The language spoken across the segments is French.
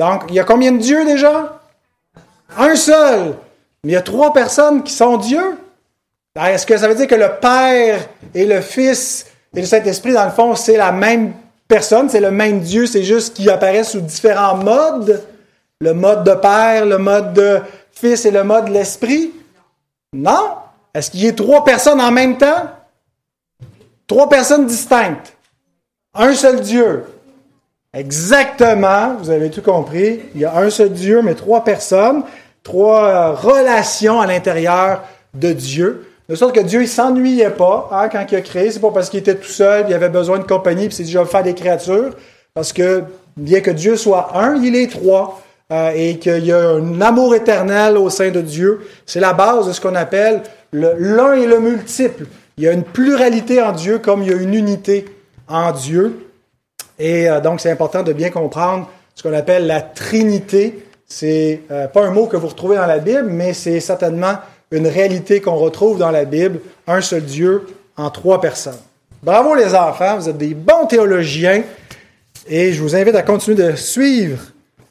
Donc, il y a combien de dieux déjà? Un seul. Mais il y a trois personnes qui sont Dieu. Est-ce que ça veut dire que le Père et le Fils et le Saint-Esprit, dans le fond, c'est la même personne, c'est le même Dieu, c'est juste qu'il apparaît sous différents modes? Le mode de Père, le mode de Fils et le mode de l'Esprit? Non. Est-ce qu'il y a trois personnes en même temps? Trois personnes distinctes. Un seul Dieu. Exactement, vous avez tout compris. Il y a un seul Dieu, mais trois personnes, trois euh, relations à l'intérieur de Dieu. De sorte que Dieu, il s'ennuyait pas hein, quand il a créé. C'est pas parce qu'il était tout seul, il avait besoin de compagnie, puis c'est déjà faire des créatures. Parce que bien que Dieu soit un, il est trois. Euh, et qu'il y a un amour éternel au sein de Dieu. C'est la base de ce qu'on appelle l'un et le multiple. Il y a une pluralité en Dieu comme il y a une unité en Dieu. Et euh, donc, c'est important de bien comprendre ce qu'on appelle la Trinité. C'est euh, pas un mot que vous retrouvez dans la Bible, mais c'est certainement une réalité qu'on retrouve dans la Bible, un seul Dieu en trois personnes. Bravo les enfants, vous êtes des bons théologiens et je vous invite à continuer de suivre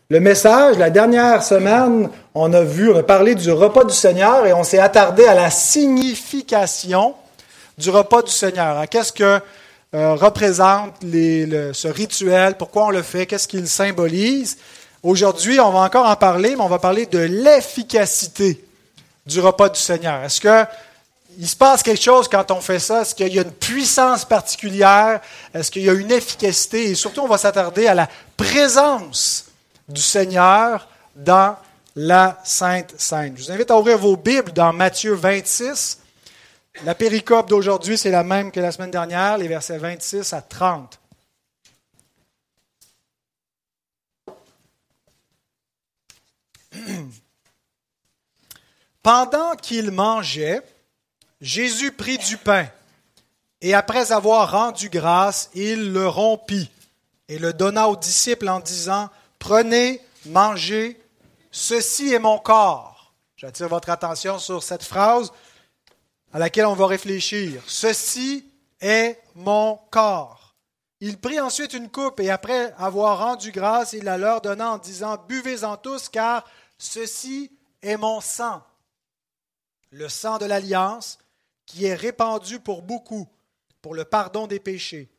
le message. La dernière semaine, on a vu, on a parlé du repas du Seigneur et on s'est attardé à la signification du repas du Seigneur. Qu'est-ce que euh, représente ce rituel, pourquoi on le fait, qu'est-ce qu'il symbolise. Aujourd'hui, on va encore en parler, mais on va parler de l'efficacité du repas du Seigneur. Est-ce que il se passe quelque chose quand on fait ça? Est-ce qu'il y a une puissance particulière? Est-ce qu'il y a une efficacité? Et surtout, on va s'attarder à la présence du Seigneur dans la Sainte Sainte. Je vous invite à ouvrir vos Bibles dans Matthieu 26. La péricope d'aujourd'hui, c'est la même que la semaine dernière, les versets 26 à 30. Pendant qu'il mangeait, Jésus prit du pain et après avoir rendu grâce, il le rompit et le donna aux disciples en disant, Prenez, mangez, ceci est mon corps. J'attire votre attention sur cette phrase à laquelle on va réfléchir. Ceci est mon corps. Il prit ensuite une coupe et après avoir rendu grâce, il la leur donna en disant, Buvez-en tous, car ceci est mon sang le sang de l'alliance, qui est répandu pour beaucoup, pour le pardon des péchés.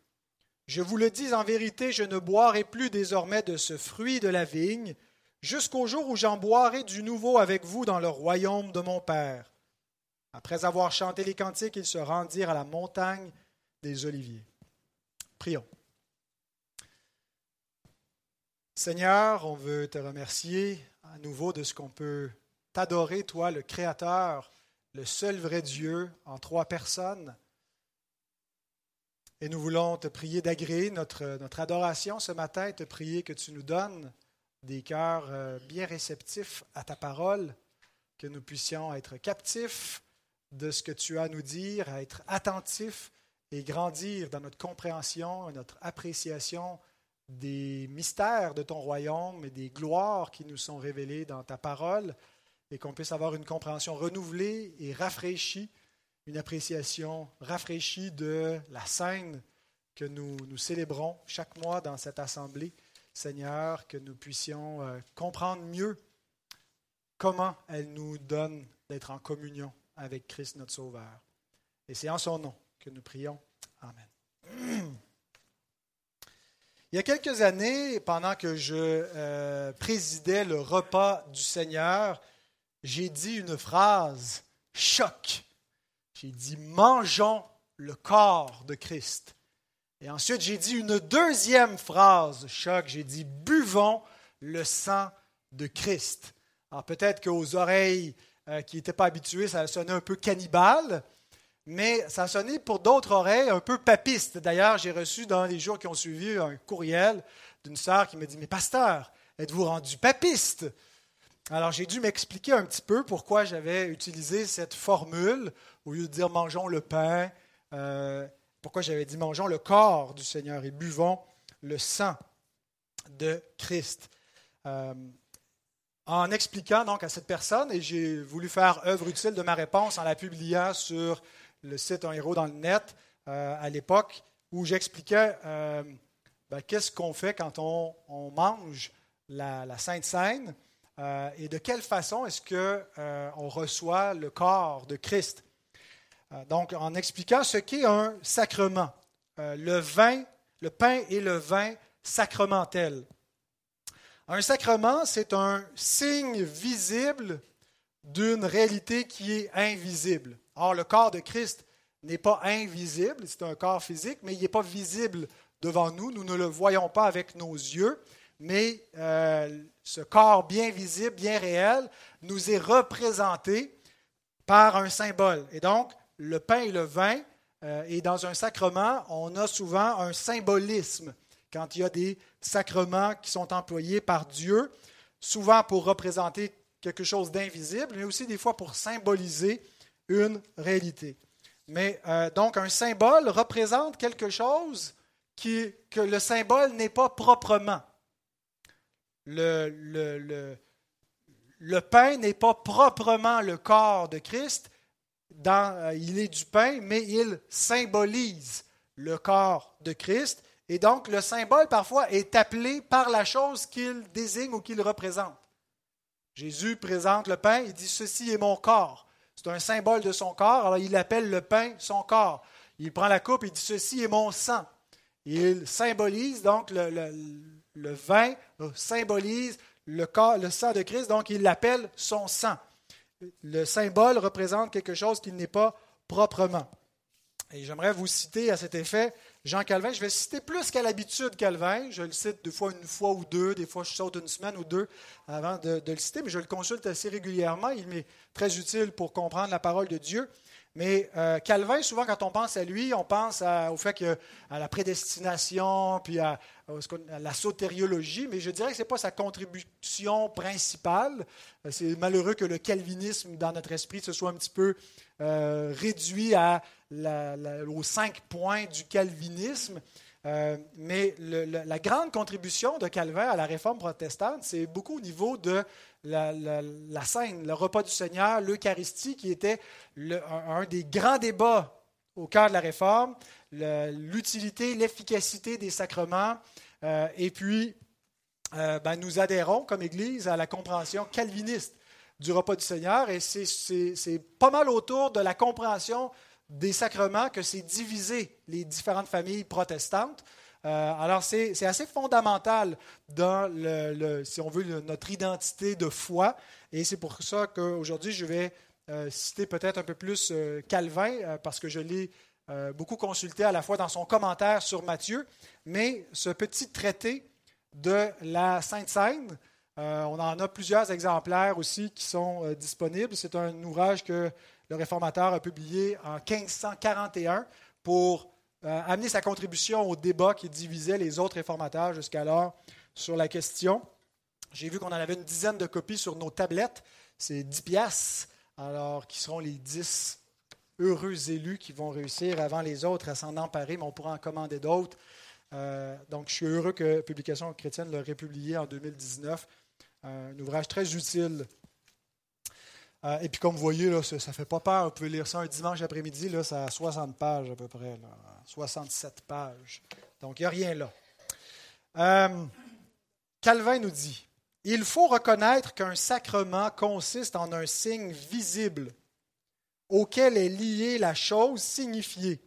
Je vous le dis en vérité, je ne boirai plus désormais de ce fruit de la vigne, jusqu'au jour où j'en boirai du nouveau avec vous dans le royaume de mon Père. Après avoir chanté les cantiques, ils se rendirent à la montagne des Oliviers. Prions. Seigneur, on veut te remercier à nouveau de ce qu'on peut t'adorer, toi, le Créateur, le seul vrai Dieu en trois personnes. Et nous voulons te prier d'agréer notre, notre adoration ce matin et te prier que tu nous donnes des cœurs euh, bien réceptifs à ta parole, que nous puissions être captifs de ce que tu as à nous dire, à être attentifs et grandir dans notre compréhension et notre appréciation des mystères de ton royaume et des gloires qui nous sont révélées dans ta parole et qu'on puisse avoir une compréhension renouvelée et rafraîchie, une appréciation rafraîchie de la scène que nous, nous célébrons chaque mois dans cette assemblée. Seigneur, que nous puissions euh, comprendre mieux comment elle nous donne d'être en communion avec Christ notre Sauveur. Et c'est en son nom que nous prions. Amen. Il y a quelques années, pendant que je euh, présidais le repas du Seigneur, j'ai dit une phrase choc. J'ai dit mangeons le corps de Christ. Et ensuite, j'ai dit une deuxième phrase choc. J'ai dit buvons le sang de Christ. Alors peut-être qu'aux oreilles euh, qui n'étaient pas habituées, ça sonnait un peu cannibale, mais ça sonnait pour d'autres oreilles un peu papiste. D'ailleurs, j'ai reçu dans les jours qui ont suivi un courriel d'une sœur qui me dit Mais pasteur, êtes-vous rendu papiste alors, j'ai dû m'expliquer un petit peu pourquoi j'avais utilisé cette formule au lieu de dire mangeons le pain, euh, pourquoi j'avais dit mangeons le corps du Seigneur et buvons le sang de Christ. Euh, en expliquant donc à cette personne, et j'ai voulu faire œuvre utile de ma réponse en la publiant sur le site Un héros dans le net euh, à l'époque, où j'expliquais ben, qu'est-ce qu'on fait quand on mange la, Sainte Seine et de quelle façon est-ce qu'on reçoit le corps de Christ. donc, en expliquant ce qu'est un sacrement, le vin, le pain et le vin sacramentel. Un sacrement, c'est un signe visible d'une réalité qui est invisible. Or, le corps de Christ n'est pas invisible, c'est un corps physique, mais il n'est pas visible devant nous. Nous ne le voyons pas avec nos yeux, mais euh, ce corps bien visible, bien réel, nous est représenté par un symbole. Et donc, le pain et le vin, euh, et dans un sacrement, on a souvent un symbolisme quand il y a des sacrements qui sont employés par Dieu, souvent pour représenter quelque chose d'invisible, mais aussi des fois pour symboliser une réalité. Mais euh, donc un symbole représente quelque chose qui, que le symbole n'est pas proprement. Le, le, pain n'est pas proprement le corps de Christ, dans, euh, il est du pain, mais il symbolise le corps de Christ. Et donc le symbole parfois est appelé par la chose qu'il désigne ou qu'il représente. Jésus présente le pain, il dit Ceci est mon corps. C'est un symbole de son corps, alors il appelle le pain son corps. Il prend la coupe et dit Ceci est mon sang. Il symbolise donc le, vin, symbolise le, le sang de Christ, donc il l'appelle son sang. Le symbole représente quelque chose qui n'est pas proprement. Et j'aimerais vous citer à cet effet Jean Calvin. Je vais citer plus qu'à l'habitude Calvin. Je le cite deux fois une fois ou deux. Des fois, je saute une semaine ou deux avant de, le citer, mais je le consulte assez régulièrement. Il m'est très utile pour comprendre la parole de Dieu. Mais euh, Calvin, souvent, quand on pense à lui, on pense au fait que, à la prédestination, puis à, la sotériologie, mais je dirais que ce n'est pas sa contribution principale. Euh, c'est malheureux que le calvinisme, dans notre esprit, se soit un petit peu euh, réduit à aux cinq points du calvinisme. Mais la grande contribution de Calvin à la réforme protestante, c'est beaucoup au niveau de la, scène, le repas du Seigneur, l'Eucharistie, qui était un, des grands débats au cœur de la réforme, l'utilité, l'efficacité des sacrements. Euh, et puis, euh, ben, nous adhérons comme Église à la compréhension calviniste du repas du Seigneur, et c'est pas mal autour de la compréhension des sacrements que c'est divisé les différentes familles protestantes. Euh, alors, c'est assez fondamental dans, le, si on veut, notre identité de foi. Et c'est pour ça qu'aujourd'hui, je vais euh, citer peut-être un peu plus euh, Calvin, parce que je l'ai beaucoup consulté à la fois dans son commentaire sur Matthieu, mais ce petit traité de la Sainte Seine, on en a plusieurs exemplaires aussi qui sont disponibles. C'est un ouvrage que le réformateur a publié en 1541 pour euh, amener sa contribution au débat qui divisait les autres réformateurs jusqu'alors sur la question. J'ai vu qu'on en avait une dizaine de copies sur nos tablettes. C'est 10 piastres, alors qui seront les 10 heureux élus qui vont réussir avant les autres à s'en emparer, mais on pourra en commander d'autres. Euh, donc, je suis heureux que Publication chrétienne l'ait publié en 2019. un ouvrage très utile euh, et puis, comme vous voyez, ça ne fait pas peur. Vous pouvez lire ça un dimanche après-midi. Là, ça a 60 pages à peu près. 67 pages. Donc, il n'y a rien là. Euh, Calvin nous dit Il faut reconnaître qu'un sacrement consiste en un signe visible auquel est liée la chose signifiée,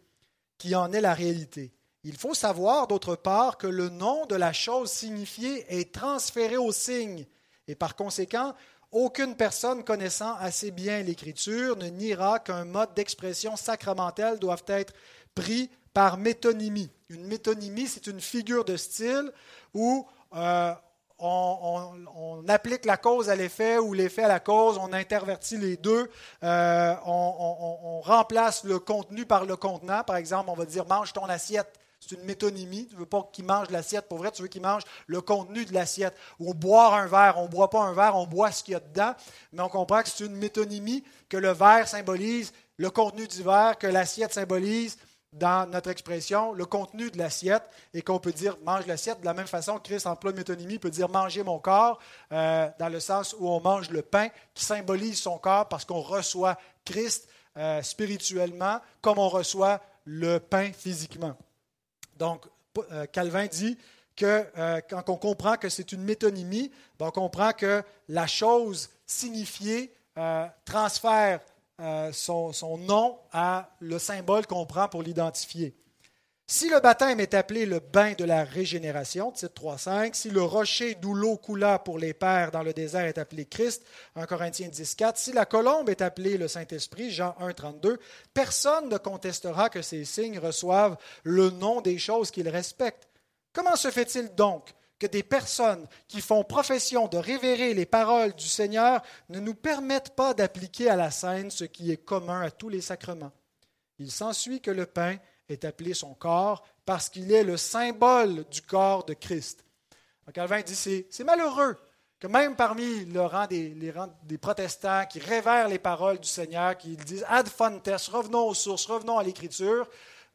qui en est la réalité. Il faut savoir, d'autre part, que le nom de la chose signifiée est transféré au signe, et par conséquent, aucune personne connaissant assez bien l'Écriture ne niera qu'un mode d'expression sacramentel doit être pris par métonymie. Une métonymie, c'est une figure de style où euh, on, applique la cause à l'effet ou l'effet à la cause, on intervertit les deux, euh, on, remplace le contenu par le contenant. Par exemple, on va dire mange ton assiette c'est une métonymie. Tu ne veux pas qu'il mange l'assiette pour vrai, tu veux qu'il mange le contenu de l'assiette. Ou boire un verre, on ne boit pas un verre, on boit ce qu'il y a dedans. Mais on comprend que c'est une métonymie, que le verre symbolise le contenu du verre, que l'assiette symbolise, dans notre expression, le contenu de l'assiette, et qu'on peut dire mange l'assiette. De la même façon, Christ emploie une métonymie, peut dire manger mon corps, euh, dans le sens où on mange le pain, qui symbolise son corps parce qu'on reçoit Christ euh, spirituellement, comme on reçoit le pain physiquement. Donc, euh, Calvin dit que euh, quand on comprend que c'est une métonymie, ben, on comprend que la chose signifiée euh, transfère son, nom à le symbole qu'on prend pour l'identifier. Si le baptême est appelé le bain de la régénération, titre 3.5, si le rocher d'où l'eau coula pour les pères dans le désert est appelé Christ, 1 Corinthiens 10.4, si la colombe est appelée le Saint-Esprit, Jean 1.32, personne ne contestera que ces signes reçoivent le nom des choses qu'ils respectent. Comment se fait-il donc que des personnes qui font profession de révérer les paroles du Seigneur ne nous permettent pas d'appliquer à la scène ce qui est commun à tous les sacrements? Il s'ensuit que le pain est appelé son corps parce qu'il est le symbole du corps de Christ. Calvin dit c'est, malheureux que même parmi le rang des, les rangs des protestants qui révèrent les paroles du Seigneur, qui disent ad fontes, revenons aux sources, revenons à l'Écriture,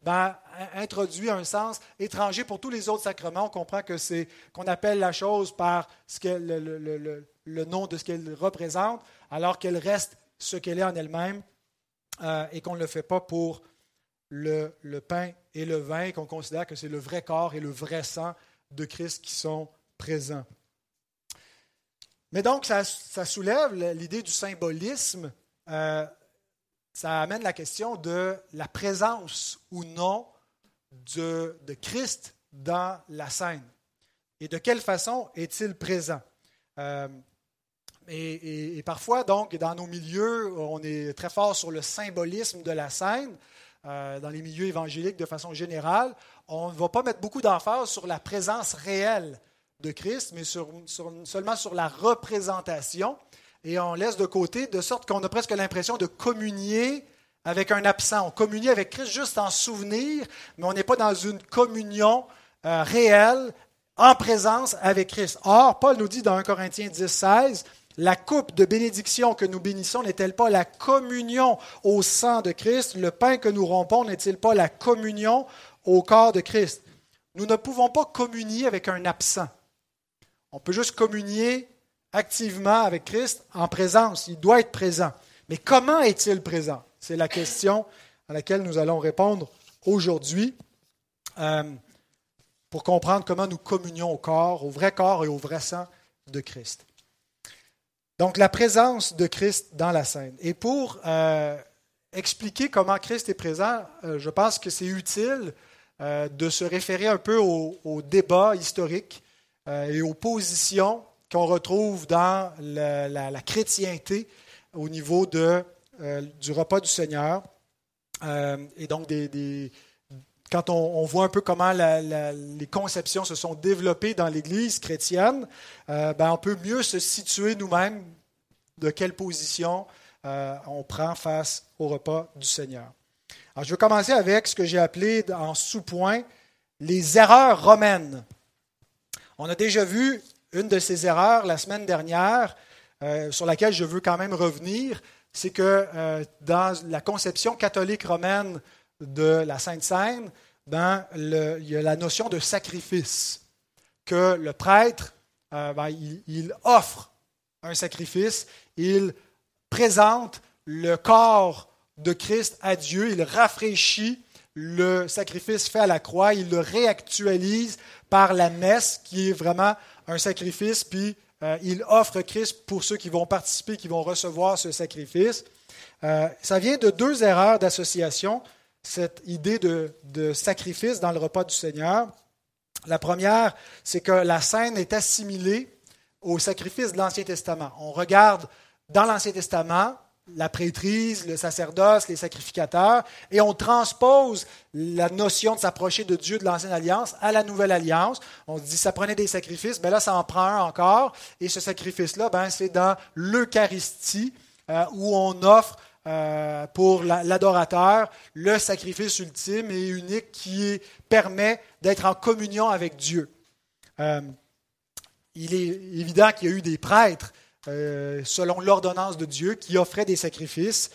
ben, introduit un sens étranger pour tous les autres sacrements. On comprend que c'est qu'on appelle la chose par ce le, nom de ce qu'elle représente, alors qu'elle reste ce qu'elle est en elle-même, euh, et qu'on ne le fait pas pour le, pain et le vin, qu'on considère que c'est le vrai corps et le vrai sang de Christ qui sont présents. Mais donc, ça, soulève l'idée du symbolisme. Euh, ça amène la question de la présence ou non de, Christ dans la scène. Et de quelle façon est-il présent? Euh, et, et, parfois, donc, dans nos milieux, on est très fort sur le symbolisme de la scène. Euh, dans les milieux évangéliques de façon générale, on ne va pas mettre beaucoup d'emphase sur la présence réelle de Christ, mais seulement sur la représentation. Et on laisse de côté, de sorte qu'on a presque l'impression de communier avec un absent. On communie avec Christ juste en souvenir, mais on n'est pas dans une communion euh, réelle, en présence avec Christ. Or, Paul nous dit dans 1 Corinthiens 10, 16, la coupe de bénédiction que nous bénissons n'est-elle pas la communion au sang de Christ? Le pain que nous rompons n'est-il pas la communion au corps de Christ? Nous ne pouvons pas communier avec un absent. On peut juste communier activement avec Christ en présence. Il doit être présent. Mais comment est-il présent? C'est la question à laquelle nous allons répondre aujourd'hui euh, pour comprendre comment nous communions au corps, au vrai corps et au vrai sang de Christ. Donc la présence de Christ dans la scène. Et pour euh, expliquer comment Christ est présent, euh, je pense que c'est utile euh, de se référer un peu au, débat historique et aux positions qu'on retrouve dans la, chrétienté au niveau de, du repas du Seigneur. et donc des, quand on, voit un peu comment les conceptions se sont développées dans l'Église chrétienne, euh, ben, on peut mieux se situer nous-mêmes de quelle position euh, on prend face au repas du Seigneur. Alors, je vais commencer avec ce que j'ai appelé en sous-point les erreurs romaines. On a déjà vu une de ces erreurs la semaine dernière, euh, sur laquelle je veux quand même revenir, c'est que dans la conception catholique romaine de la Sainte Seine, ben, il y a la notion de sacrifice, que le prêtre, euh, ben, il, offre un sacrifice, il présente le corps de Christ à Dieu, il rafraîchit le sacrifice fait à la croix, il le réactualise par la messe, qui est vraiment un sacrifice, puis euh, il offre Christ pour ceux qui vont participer, qui vont recevoir ce sacrifice. Euh, ça vient de deux erreurs d'association cette idée de, sacrifice dans le repas du Seigneur. La première, c'est que la scène est assimilée au sacrifice de l'Ancien Testament. On regarde dans l'Ancien Testament la prêtrise, le sacerdoce, les sacrificateurs, et on transpose la notion de s'approcher de Dieu de l'Ancienne Alliance à la Nouvelle Alliance. On dit ça prenait des sacrifices, mais là ça en prend un encore, et ce sacrifice-là, ben, c'est dans l'Eucharistie euh, où on offre euh, pour l'adorateur le sacrifice ultime et unique qui permet d'être en communion avec Dieu. Euh, il est évident qu'il y a eu des prêtres, euh, selon l'ordonnance de Dieu, qui offraient des sacrifices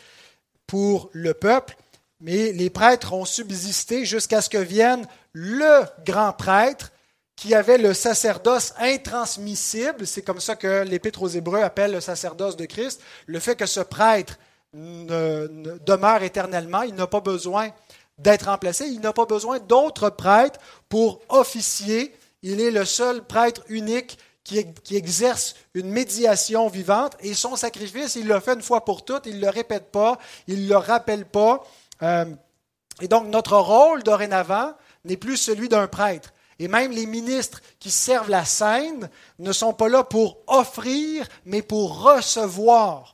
pour le peuple, mais les prêtres ont subsisté jusqu'à ce que vienne le grand prêtre qui avait le sacerdoce intransmissible, c'est comme ça que l'Épître aux Hébreux appelle le sacerdoce de Christ, le fait que ce prêtre demeure éternellement. Il n'a pas besoin d'être remplacé. Il n'a pas besoin d'autres prêtres pour officier Il est le seul prêtre unique qui, exerce une médiation vivante et son sacrifice, il le fait une fois pour toutes, il ne le répète pas, il ne le rappelle pas. Euh, et donc notre rôle dorénavant n'est plus celui d'un prêtre. Et même les ministres qui servent la scène ne sont pas là pour offrir, mais pour recevoir.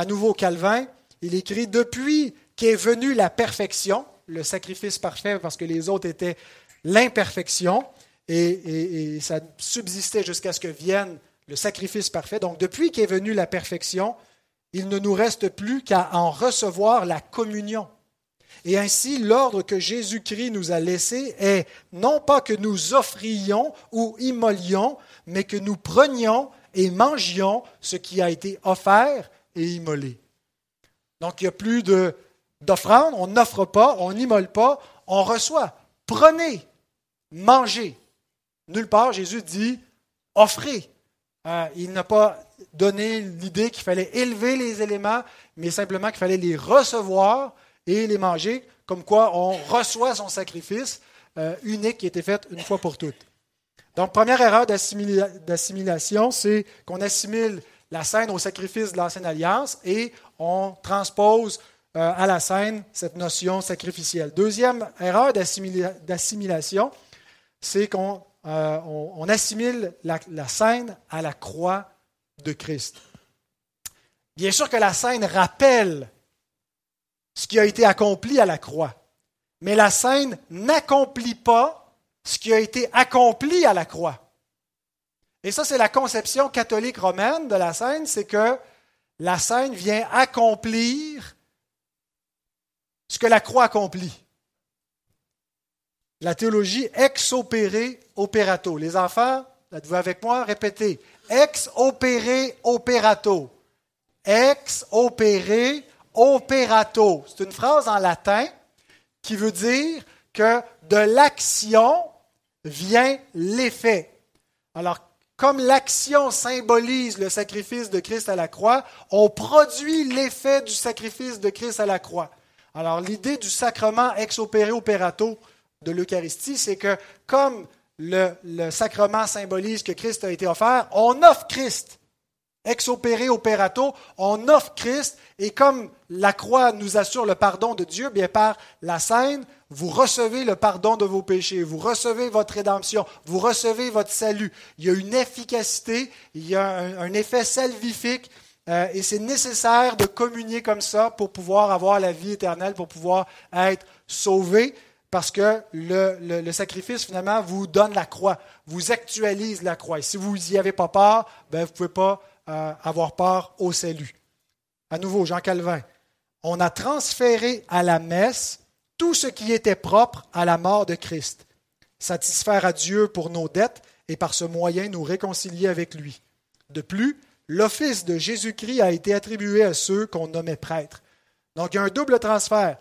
À nouveau, Calvin, il écrit Depuis qu'est venue la perfection, le sacrifice parfait parce que les autres étaient l'imperfection, et, ça subsistait jusqu'à ce que vienne le sacrifice parfait. Donc, depuis qu'est venue la perfection, il ne nous reste plus qu'à en recevoir la communion. Et ainsi, l'ordre que Jésus-Christ nous a laissé est non pas que nous offrions ou immolions, mais que nous prenions et mangions ce qui a été offert et immolé. Donc, il n'y a plus d'offrande, on n'offre pas, on n'immole pas, on reçoit. Prenez, mangez. Nulle part, Jésus dit offrez. Euh, il n'a pas donné l'idée qu'il fallait élever les éléments, mais simplement qu'il fallait les recevoir et les manger, comme quoi on reçoit son sacrifice euh, unique qui était fait une fois pour toutes. Donc, première erreur d'assimilation, c'est qu'on assimile la scène au sacrifice de l'ancienne alliance et on transpose euh, à la scène cette notion sacrificielle. Deuxième erreur d'assimilation, c'est qu'on euh, assimile la, scène à la croix de Christ. Bien sûr que la scène rappelle ce qui a été accompli à la croix, mais la scène n'accomplit pas ce qui a été accompli à la croix. Et ça, c'est la conception catholique romaine de la scène, c'est que la scène vient accomplir ce que la croix accomplit la théologie ex opere operato. Les enfants, êtes-vous avec moi? Répétez. Ex opere operato. Ex opere operato. C'est une phrase en latin qui veut dire que de l'action vient l'effet. Alors, comme l'action symbolise le sacrifice de Christ à la croix, on produit l'effet du sacrifice de Christ à la croix. Alors, l'idée du sacrement ex opere operato, de l'Eucharistie, c'est que comme le, sacrement symbolise que Christ a été offert, on offre Christ. Ex opere operato, on offre Christ, et comme la croix nous assure le pardon de Dieu, bien par la scène, vous recevez le pardon de vos péchés, vous recevez votre rédemption, vous recevez votre salut. Il y a une efficacité, il y a un, effet salvifique, euh, et c'est nécessaire de communier comme ça pour pouvoir avoir la vie éternelle, pour pouvoir être sauvé parce que le, sacrifice, finalement, vous donne la croix, vous actualise la croix. Et si vous n'y avez pas part, ben, vous ne pouvez pas euh, avoir part au salut. À nouveau, Jean Calvin, on a transféré à la messe tout ce qui était propre à la mort de Christ, satisfaire à Dieu pour nos dettes et par ce moyen nous réconcilier avec lui. De plus, l'office de Jésus-Christ a été attribué à ceux qu'on nommait prêtres. Donc il y a un double transfert.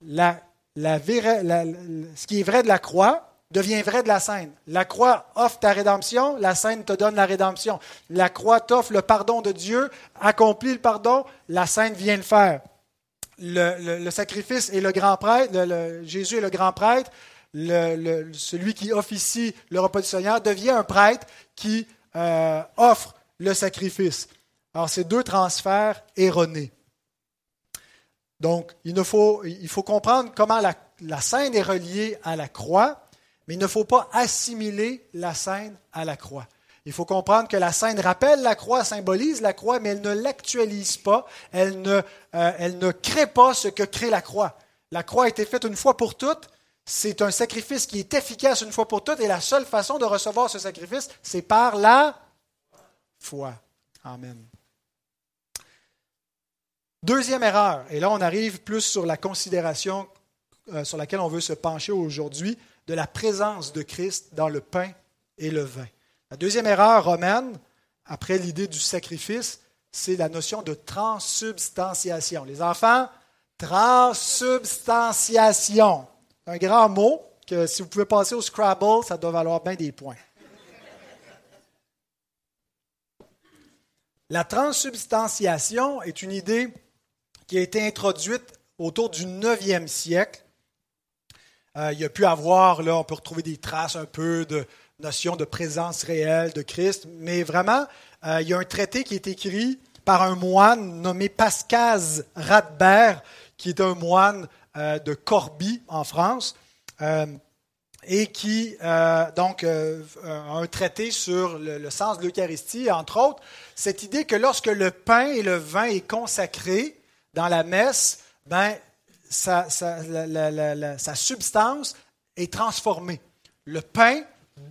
La ce qui est vrai de la croix devient vrai de la scène. La croix offre ta rédemption, la scène te donne la rédemption. La croix t'offre le pardon de Dieu, accomplit le pardon, la scène vient le faire. Le, sacrifice et le grand prêtre, Jésus est le grand prêtre, celui qui officie le repas du Seigneur devient un prêtre qui euh, offre le sacrifice. Alors, c'est deux transferts erronés. Donc, il, faut, il faut comprendre comment la, scène est reliée à la croix, mais il ne faut pas assimiler la scène à la croix. Il faut comprendre que la scène rappelle la croix, symbolise la croix, mais elle ne l'actualise pas, elle ne, euh, elle ne crée pas ce que crée la croix. La croix a été faite une fois pour toutes, c'est un sacrifice qui est efficace une fois pour toutes, et la seule façon de recevoir ce sacrifice, c'est par la foi. Amen. Deuxième erreur, et là on arrive plus sur la considération euh, sur laquelle on veut se pencher aujourd'hui, de la présence de Christ dans le pain et le vin. La deuxième erreur romaine, après l'idée du sacrifice, c'est la notion de transsubstantiation. Les enfants, transsubstantiation. Un grand mot que si vous pouvez passer au Scrabble, ça doit valoir bien des points. La transsubstantiation est une idée qui a été introduite autour du 9e siècle. Euh, il y a pu avoir, là, on peut retrouver des traces un peu de, notion de présence réelle de Christ, mais vraiment, il y a un traité qui est écrit par un moine nommé Pascaz Radbert, qui est un moine de Corbie en France et qui euh, donc euh, a un traité sur le, sens de l'Eucharistie, entre autres, cette idée que lorsque le pain et le vin est consacré dans la messe, ben, sa, substance est transformée. Le pain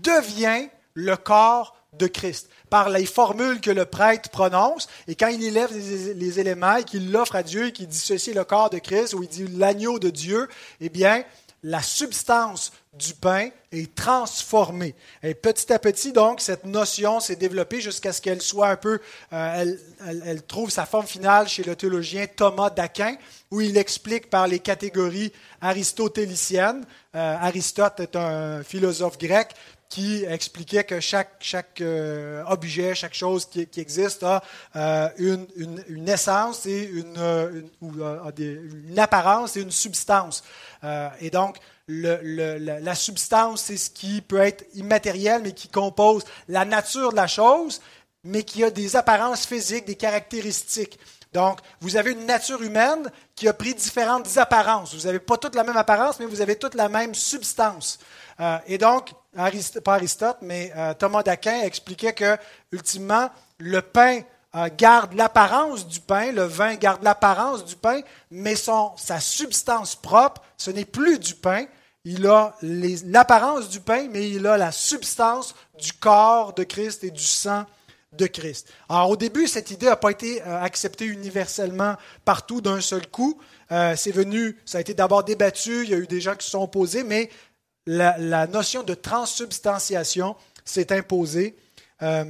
devient le corps de Christ par les formules que le prêtre prononce. Et quand il élève les, éléments et qu'il l'offre à Dieu et qu'il dit ceci le corps de Christ ou il dit l'agneau de Dieu, eh bien, la substance du pain est transformée. Et petit à petit, donc, cette notion s'est développée jusqu'à ce qu'elle soit un peu, euh, elle, trouve sa forme finale chez le théologien Thomas d'Aquin, où il explique par les catégories aristotéliciennes. Euh, Aristote est un philosophe grec qui expliquait que chaque, chaque euh, objet, chaque chose qui, existe a une, une, essence et une, une, apparence et une substance. et donc, la, substance, c'est ce qui peut être immatériel, mais qui compose la nature de la chose, mais qui a des apparences physiques, des caractéristiques. Donc, vous avez une nature humaine qui a pris différentes apparences. Vous n'avez pas toutes la même apparence, mais vous avez toutes la même substance. Euh, et donc, pas Aristote, mais euh, Thomas d'Aquin expliquait que, ultimement, le pain euh, garde l'apparence du pain, le vin garde l'apparence du pain, mais son, sa substance propre, ce n'est plus du pain, il a l'apparence du pain, mais il a la substance du corps de Christ et du sang de Christ. Alors au début, cette idée n'a pas été euh, acceptée universellement partout d'un seul coup. Euh, c'est venu, ça a été d'abord débattu, il y a eu des gens qui se sont opposés, mais la, notion de transsubstantiation s'est imposée euh,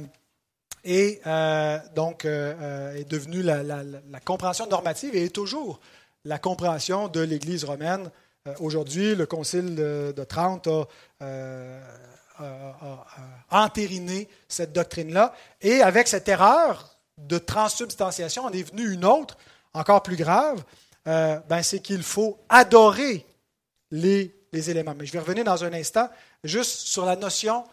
et donc est devenue la, compréhension normative et est toujours la compréhension de l'Église romaine aujourd'hui, le Concile de, Trente euh, a, entériné cette doctrine-là. Et avec cette erreur de transsubstantiation, on est venu une autre, encore plus grave, euh, ben, c'est qu'il faut adorer les, les, éléments. Mais je vais revenir dans un instant juste sur la notion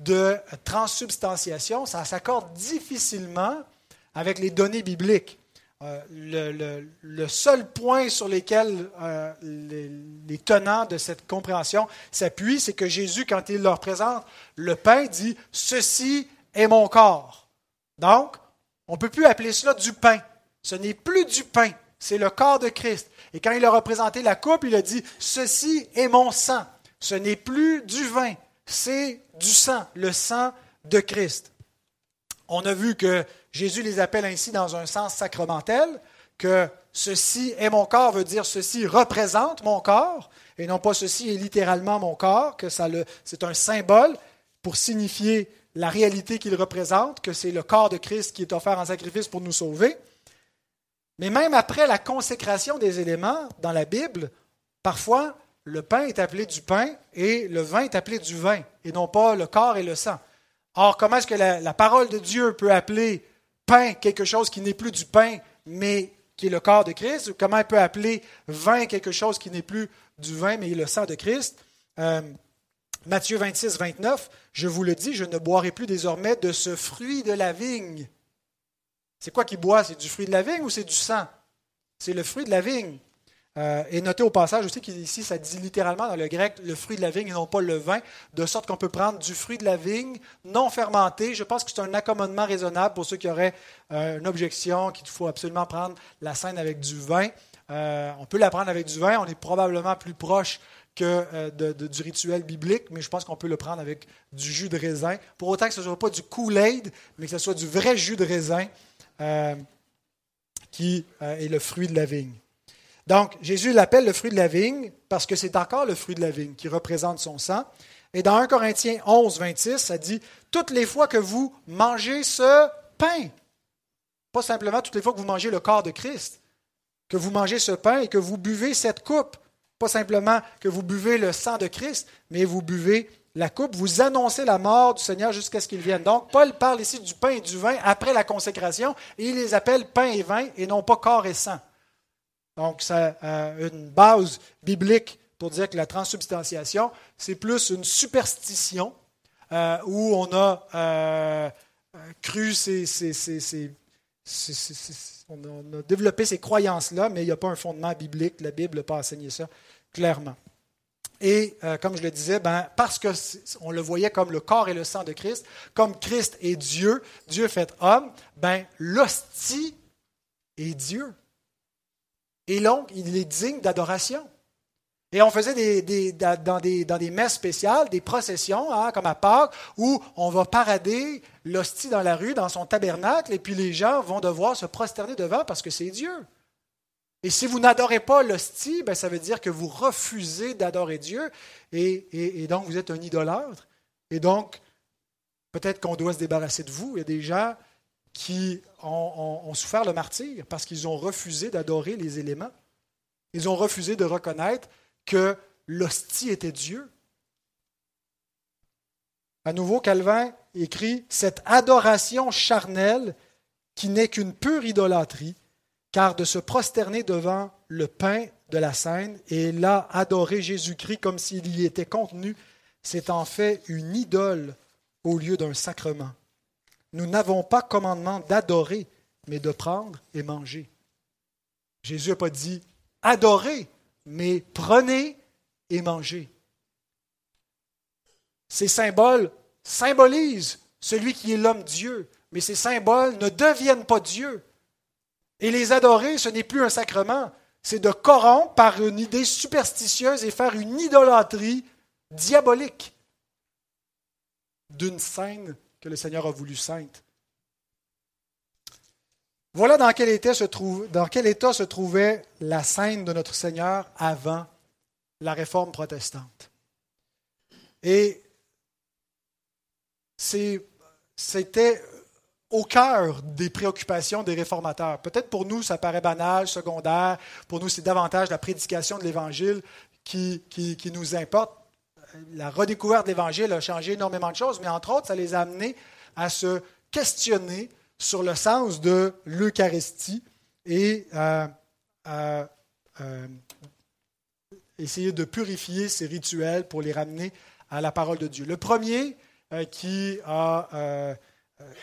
de transsubstantiation. Ça s'accorde difficilement avec les données bibliques. Euh, le, seul point sur lequel euh, les, tenants de cette compréhension s'appuient, c'est que Jésus, quand il leur présente le pain, dit Ceci est mon corps. Donc, on ne peut plus appeler cela du pain. Ce n'est plus du pain, c'est le corps de Christ. Et quand il a représenté la coupe, il a dit Ceci est mon sang. Ce n'est plus du vin, c'est du sang, le sang de Christ. On a vu que Jésus les appelle ainsi dans un sens sacramentel, que ceci est mon corps veut dire ceci représente mon corps, et non pas ceci est littéralement mon corps, que c'est un symbole pour signifier la réalité qu'il représente, que c'est le corps de Christ qui est offert en sacrifice pour nous sauver. Mais même après la consécration des éléments dans la Bible, parfois le pain est appelé du pain et le vin est appelé du vin, et non pas le corps et le sang. Or, comment est-ce que la, parole de Dieu peut appeler pain quelque chose qui n'est plus du pain, mais qui est le corps de Christ? Comment elle peut appeler vin quelque chose qui n'est plus du vin, mais le sang de Christ? Euh, Matthieu 26, 29, je vous le dis, je ne boirai plus désormais de ce fruit de la vigne. C'est quoi qui boit? C'est du fruit de la vigne ou c'est du sang? C'est le fruit de la vigne. Euh, et notez au passage aussi qu'ici, ça dit littéralement dans le grec le fruit de la vigne et non pas le vin, de sorte qu'on peut prendre du fruit de la vigne non fermenté. Je pense que c'est un accommodement raisonnable pour ceux qui auraient euh, une objection qu'il faut absolument prendre la scène avec du vin. Euh, on peut la prendre avec du vin, on est probablement plus proche que du rituel biblique, mais je pense qu'on peut le prendre avec du jus de raisin, pour autant que ce ne soit pas du Kool-Aid, mais que ce soit du vrai jus de raisin qui est le fruit de la vigne. Donc, Jésus l'appelle le fruit de la vigne parce que c'est encore le fruit de la vigne qui représente son sang. Et dans 1 Corinthiens 11, 26, ça dit Toutes les fois que vous mangez ce pain, pas simplement toutes les fois que vous mangez le corps de Christ, que vous mangez ce pain et que vous buvez cette coupe, pas simplement que vous buvez le sang de Christ, mais vous buvez la coupe, vous annoncez la mort du Seigneur jusqu'à ce qu'il vienne. Donc, Paul parle ici du pain et du vin après la consécration, et il les appelle pain et vin et non pas corps et sang. Donc, ça a une base biblique pour dire que la transsubstantiation, c'est plus une superstition euh, où on a euh, cru on a développé ces croyances-là, mais il n'y a pas un fondement biblique. La Bible n'a pas enseigné ça clairement. Et comme je le disais, ben, parce qu'on le voyait comme le corps et le sang de Christ, comme Christ est Dieu, Dieu fait homme, ben, l'hostie est Dieu. Et donc, il est digne d'adoration. Et on faisait des, dans, des, dans, des, messes spéciales, des processions, hein, comme à Pâques, où on va parader l'hostie dans la rue, dans son tabernacle, et puis les gens vont devoir se prosterner devant parce que c'est Dieu. Et si vous n'adorez pas l'hostie, ben, ça veut dire que vous refusez d'adorer Dieu, et, donc vous êtes un idolâtre. Et donc, peut-être qu'on doit se débarrasser de vous. Il y a des gens qui ont souffert le martyr parce qu'ils ont refusé d'adorer les éléments. Ils ont refusé de reconnaître que l'hostie était Dieu. À nouveau, Calvin écrit Cette adoration charnelle qui n'est qu'une pure idolâtrie, car de se prosterner devant le pain de la scène et là adorer Jésus-Christ comme s'il y était contenu, c'est en fait une idole au lieu d'un sacrement. Nous n'avons pas commandement d'adorer, mais de prendre et manger. Jésus n'a pas dit adorer, mais prenez et mangez. Ces symboles symbolisent celui qui est l'homme Dieu, mais ces symboles ne deviennent pas Dieu. Et les adorer, ce n'est plus un sacrement, c'est de corrompre par une idée superstitieuse et faire une idolâtrie diabolique d'une scène que le Seigneur a voulu sainte. Voilà dans quel, état se trouvait la scène de notre Seigneur avant la réforme protestante. Et c'était au cœur des préoccupations des réformateurs. Peut-être pour nous, ça paraît banal, secondaire. Pour nous, c'est davantage la prédication de l'Évangile qui, nous importe. La redécouverte de l'Évangile a changé énormément de choses, mais entre autres, ça les a amenés à se questionner sur le sens de l'Eucharistie et euh, essayer de purifier ces rituels pour les ramener à la parole de Dieu. Le premier euh, qui a euh,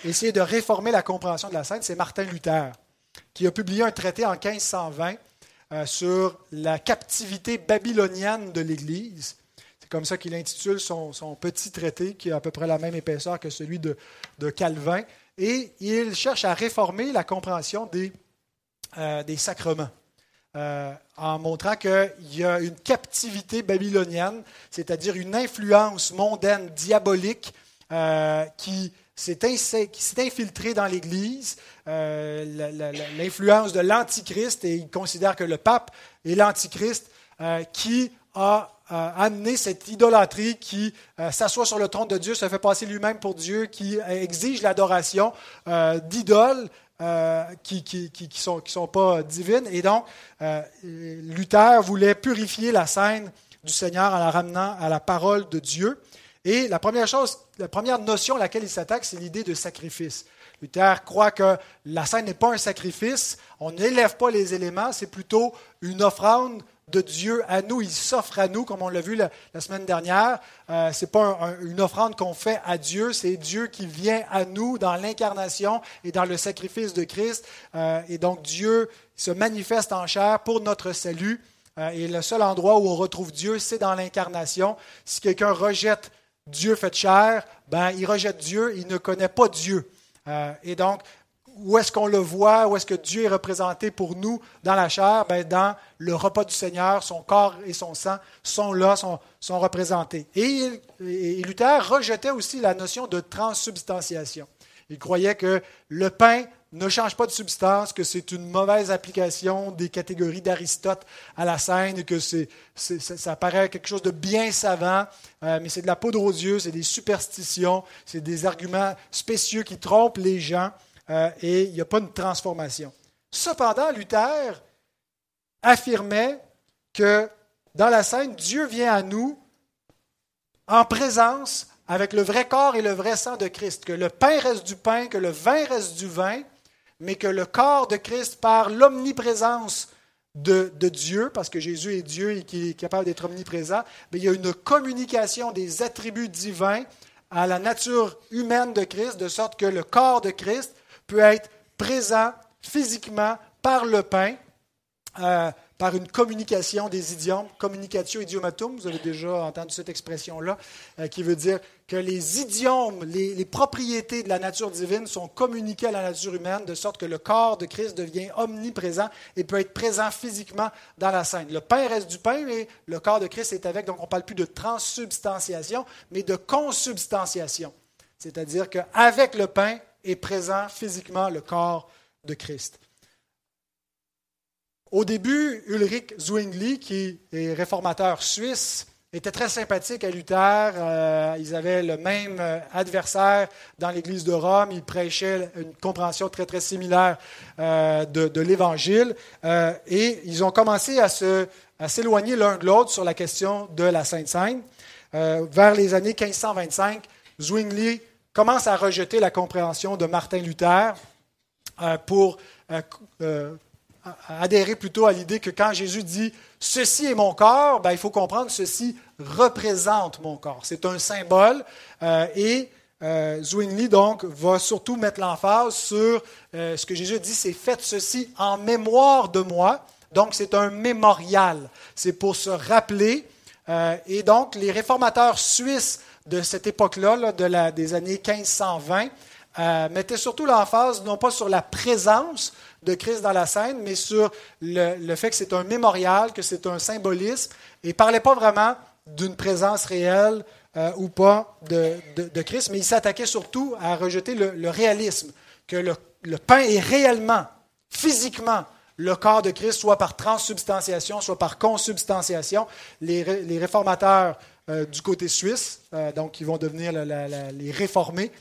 essayé de réformer la compréhension de la Sainte, c'est Martin Luther, qui a publié un traité en 1520 sur la captivité babylonienne de l'Église. Comme ça qu'il intitule son, petit traité, qui a à peu près la même épaisseur que celui de Calvin et il cherche à réformer la compréhension des, euh, des sacrements. Euh, en montrant qu'il y a une captivité babylonienne, c'est-à-dire une influence mondaine diabolique euh, qui s'est infiltrée dans l'Église, l'influence de l'Antichrist, et il considère que le pape est l'Antichrist qui a amener cette idolâtrie qui euh, s'assoit sur le trône de Dieu, se fait passer lui-même pour Dieu, qui exige l'adoration euh, d'idoles euh, qui ne qui, qui sont, qui sont, pas divines. Et donc, Luther voulait purifier la scène du Seigneur en la ramenant à la parole de Dieu. Et la première chose, la première notion à laquelle il s'attaque, c'est l'idée de sacrifice. Luther croit que la scène n'est pas un sacrifice, on n'élève pas les éléments, c'est plutôt une offrande de Dieu à nous. Il s'offre à nous, comme on l'a vu la, semaine dernière. Euh, Ce n'est pas une offrande qu'on fait à Dieu, c'est Dieu qui vient à nous dans l'incarnation et dans le sacrifice de Christ. Euh, et donc Dieu se manifeste en chair pour notre salut. Euh, et le seul endroit où on retrouve Dieu, c'est dans l'incarnation. Si quelqu'un rejette Dieu fait chair, ben, il rejette Dieu, il ne connaît pas Dieu. et donc, où est-ce qu'on le voit, où est-ce que Dieu est représenté pour nous dans la chair? Ben, Dans le repas du Seigneur, son corps et son sang sont là, sont, sont représentés. Et, Luther rejetait aussi la notion de transsubstantiation. Il croyait que le pain ne change pas de substance, que c'est une mauvaise application des catégories d'Aristote à la scène, que c'est, ça paraît quelque chose de bien savant, euh, mais c'est de la poudre aux yeux, c'est des superstitions, c'est des arguments spécieux qui trompent les gens. Euh, et il n'y a pas une transformation. Cependant, Luther affirmait que dans la scène, Dieu vient à nous en présence avec le vrai corps et le vrai sang de Christ, que le pain reste du pain, que le vin reste du vin, mais que le corps de Christ, par l'omniprésence de, Dieu, parce que Jésus est Dieu et qu'il est capable d'être omniprésent, mais il y a une communication des attributs divins à la nature humaine de Christ, de sorte que le corps de Christ peut être présent physiquement par le pain, euh, par une communication des idiomes, communicatio idiomatum, vous avez déjà entendu cette expression-là, euh, qui veut dire que les idiomes, les, propriétés de la nature divine sont communiquées à la nature humaine, de sorte que le corps de Christ devient omniprésent et peut être présent physiquement dans la scène. Le pain reste du pain, mais le corps de Christ est avec, donc on ne parle plus de transsubstantiation, mais de consubstantiation. C'est-à-dire qu'avec le pain est présent physiquement le corps de Christ. Au début, Ulrich Zwingli, qui est réformateur suisse, était très sympathique à Luther. Euh, ils avaient le même euh, adversaire dans l'Église de Rome. Ils prêchaient une compréhension très, très similaire euh, de, l'Évangile. et ils ont commencé à, à s'éloigner l'un de l'autre sur la question de la Sainte Seine. vers les années 1525, Zwingli commence à rejeter la compréhension de Martin Luther pour adhérer plutôt à l'idée que quand Jésus dit ceci est mon corps, ben, il faut comprendre ceci représente mon corps. C'est un symbole euh, et euh, Zwingli donc va surtout mettre l'emphase sur euh, ce que Jésus dit, c'est faites ceci en mémoire de moi. Donc c'est un mémorial. C'est pour se rappeler. et donc les réformateurs suisses de cette époque-là, de la, des années 1520, mettaient surtout l'emphase non pas sur la présence de Christ dans la scène, mais sur le, fait que c'est un mémorial, que c'est un symbolisme, et ne parlait pas vraiment d'une présence réelle euh, ou pas de, Christ, mais il s'attaquait surtout à rejeter le, réalisme, que le, pain est réellement, physiquement, le corps de Christ, soit par transsubstantiation, soit par consubstantiation. Les, réformateurs euh, du côté suisse, euh, donc qui vont devenir les réformés,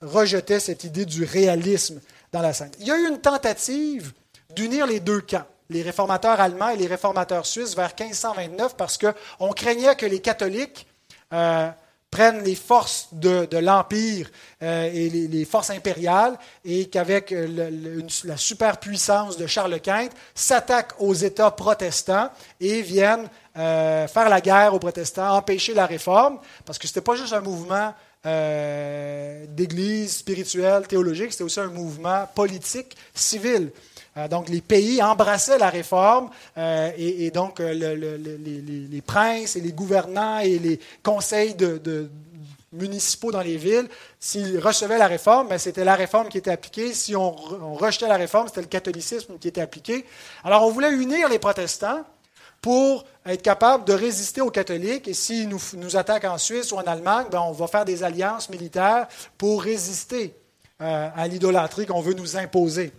rejetaient cette idée du réalisme dans la Sainte. Il y a eu une tentative d'unir les deux camps, les réformateurs allemands et les réformateurs suisses, vers 1529, parce qu'on craignait que les catholiques euh, prennent les forces de, l'Empire euh, et les, forces impériales, et qu'avec euh, la superpuissance de Charles Quint, s'attaquent aux États protestants et viennent faire la guerre aux protestants, empêcher la réforme, parce que ce n'était pas juste un mouvement euh, d'église spirituelle, théologique, c'était aussi un mouvement politique, civil. Euh, donc les pays embrassaient la réforme euh, et, donc les, princes et les gouvernants et les conseils de, municipaux dans les villes, s'ils recevaient la réforme, ben, c'était la réforme qui était appliquée. Si on, rejetait la réforme, c'était le catholicisme qui était appliqué. Alors on voulait unir les protestants pour être capable de résister aux catholiques. Et s'ils nous, nous attaquent en Suisse ou en Allemagne, ben, on va faire des alliances militaires pour résister euh, à l'idolâtrie qu'on veut nous imposer.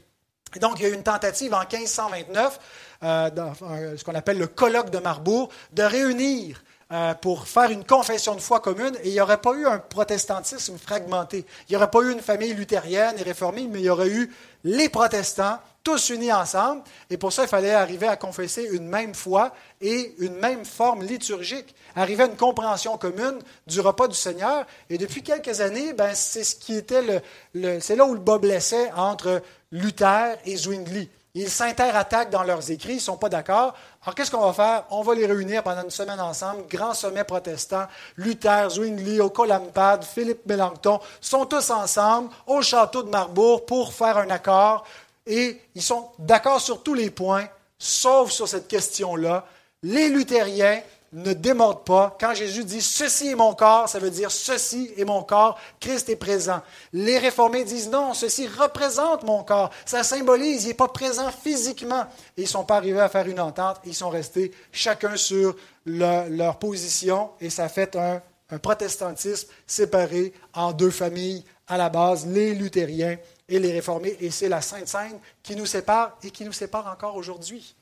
Et donc, il y a eu une tentative en 1529, euh, dans ce qu'on appelle le colloque de Marbourg, de réunir euh, pour faire une confession de foi commune et il n'y aurait pas eu un protestantisme fragmenté. Il n'y aurait pas eu une famille luthérienne et réformée, mais il y aurait eu les protestants tous unis ensemble. Et pour ça, il fallait arriver à confesser une même foi et une même forme liturgique, arriver à une compréhension commune du repas du Seigneur. Et depuis quelques années, ben, c'est ce qui était le, c'est là où le bas blessait entre Luther et Zwingli. Ils s'interattaquent dans leurs écrits, ils ne sont pas d'accord. Alors qu'est-ce qu'on va faire? On va les réunir pendant une semaine ensemble, grand sommet protestant. Luther, Zwingli, Ocolampad, Philippe Mélenchon sont tous ensemble au château de Marbourg pour faire un accord et ils sont d'accord sur tous les points, sauf sur cette question-là. Les luthériens ne démordent pas. Quand Jésus dit ceci est mon corps, ça veut dire ceci est mon corps, Christ est présent. Les réformés disent non, ceci représente mon corps, ça symbolise, il n'est pas présent physiquement. Et ils ne sont pas arrivés à faire une entente, ils sont restés chacun sur leur position et ça fait un, protestantisme séparé en deux familles à la base, les luthériens et les réformés, et c'est la Sainte Seine qui nous sépare et qui nous sépare encore aujourd'hui.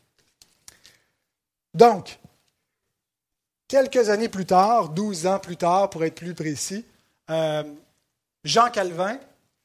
Donc, quelques années plus tard, 12 ans plus tard pour être plus précis, euh, Jean Calvin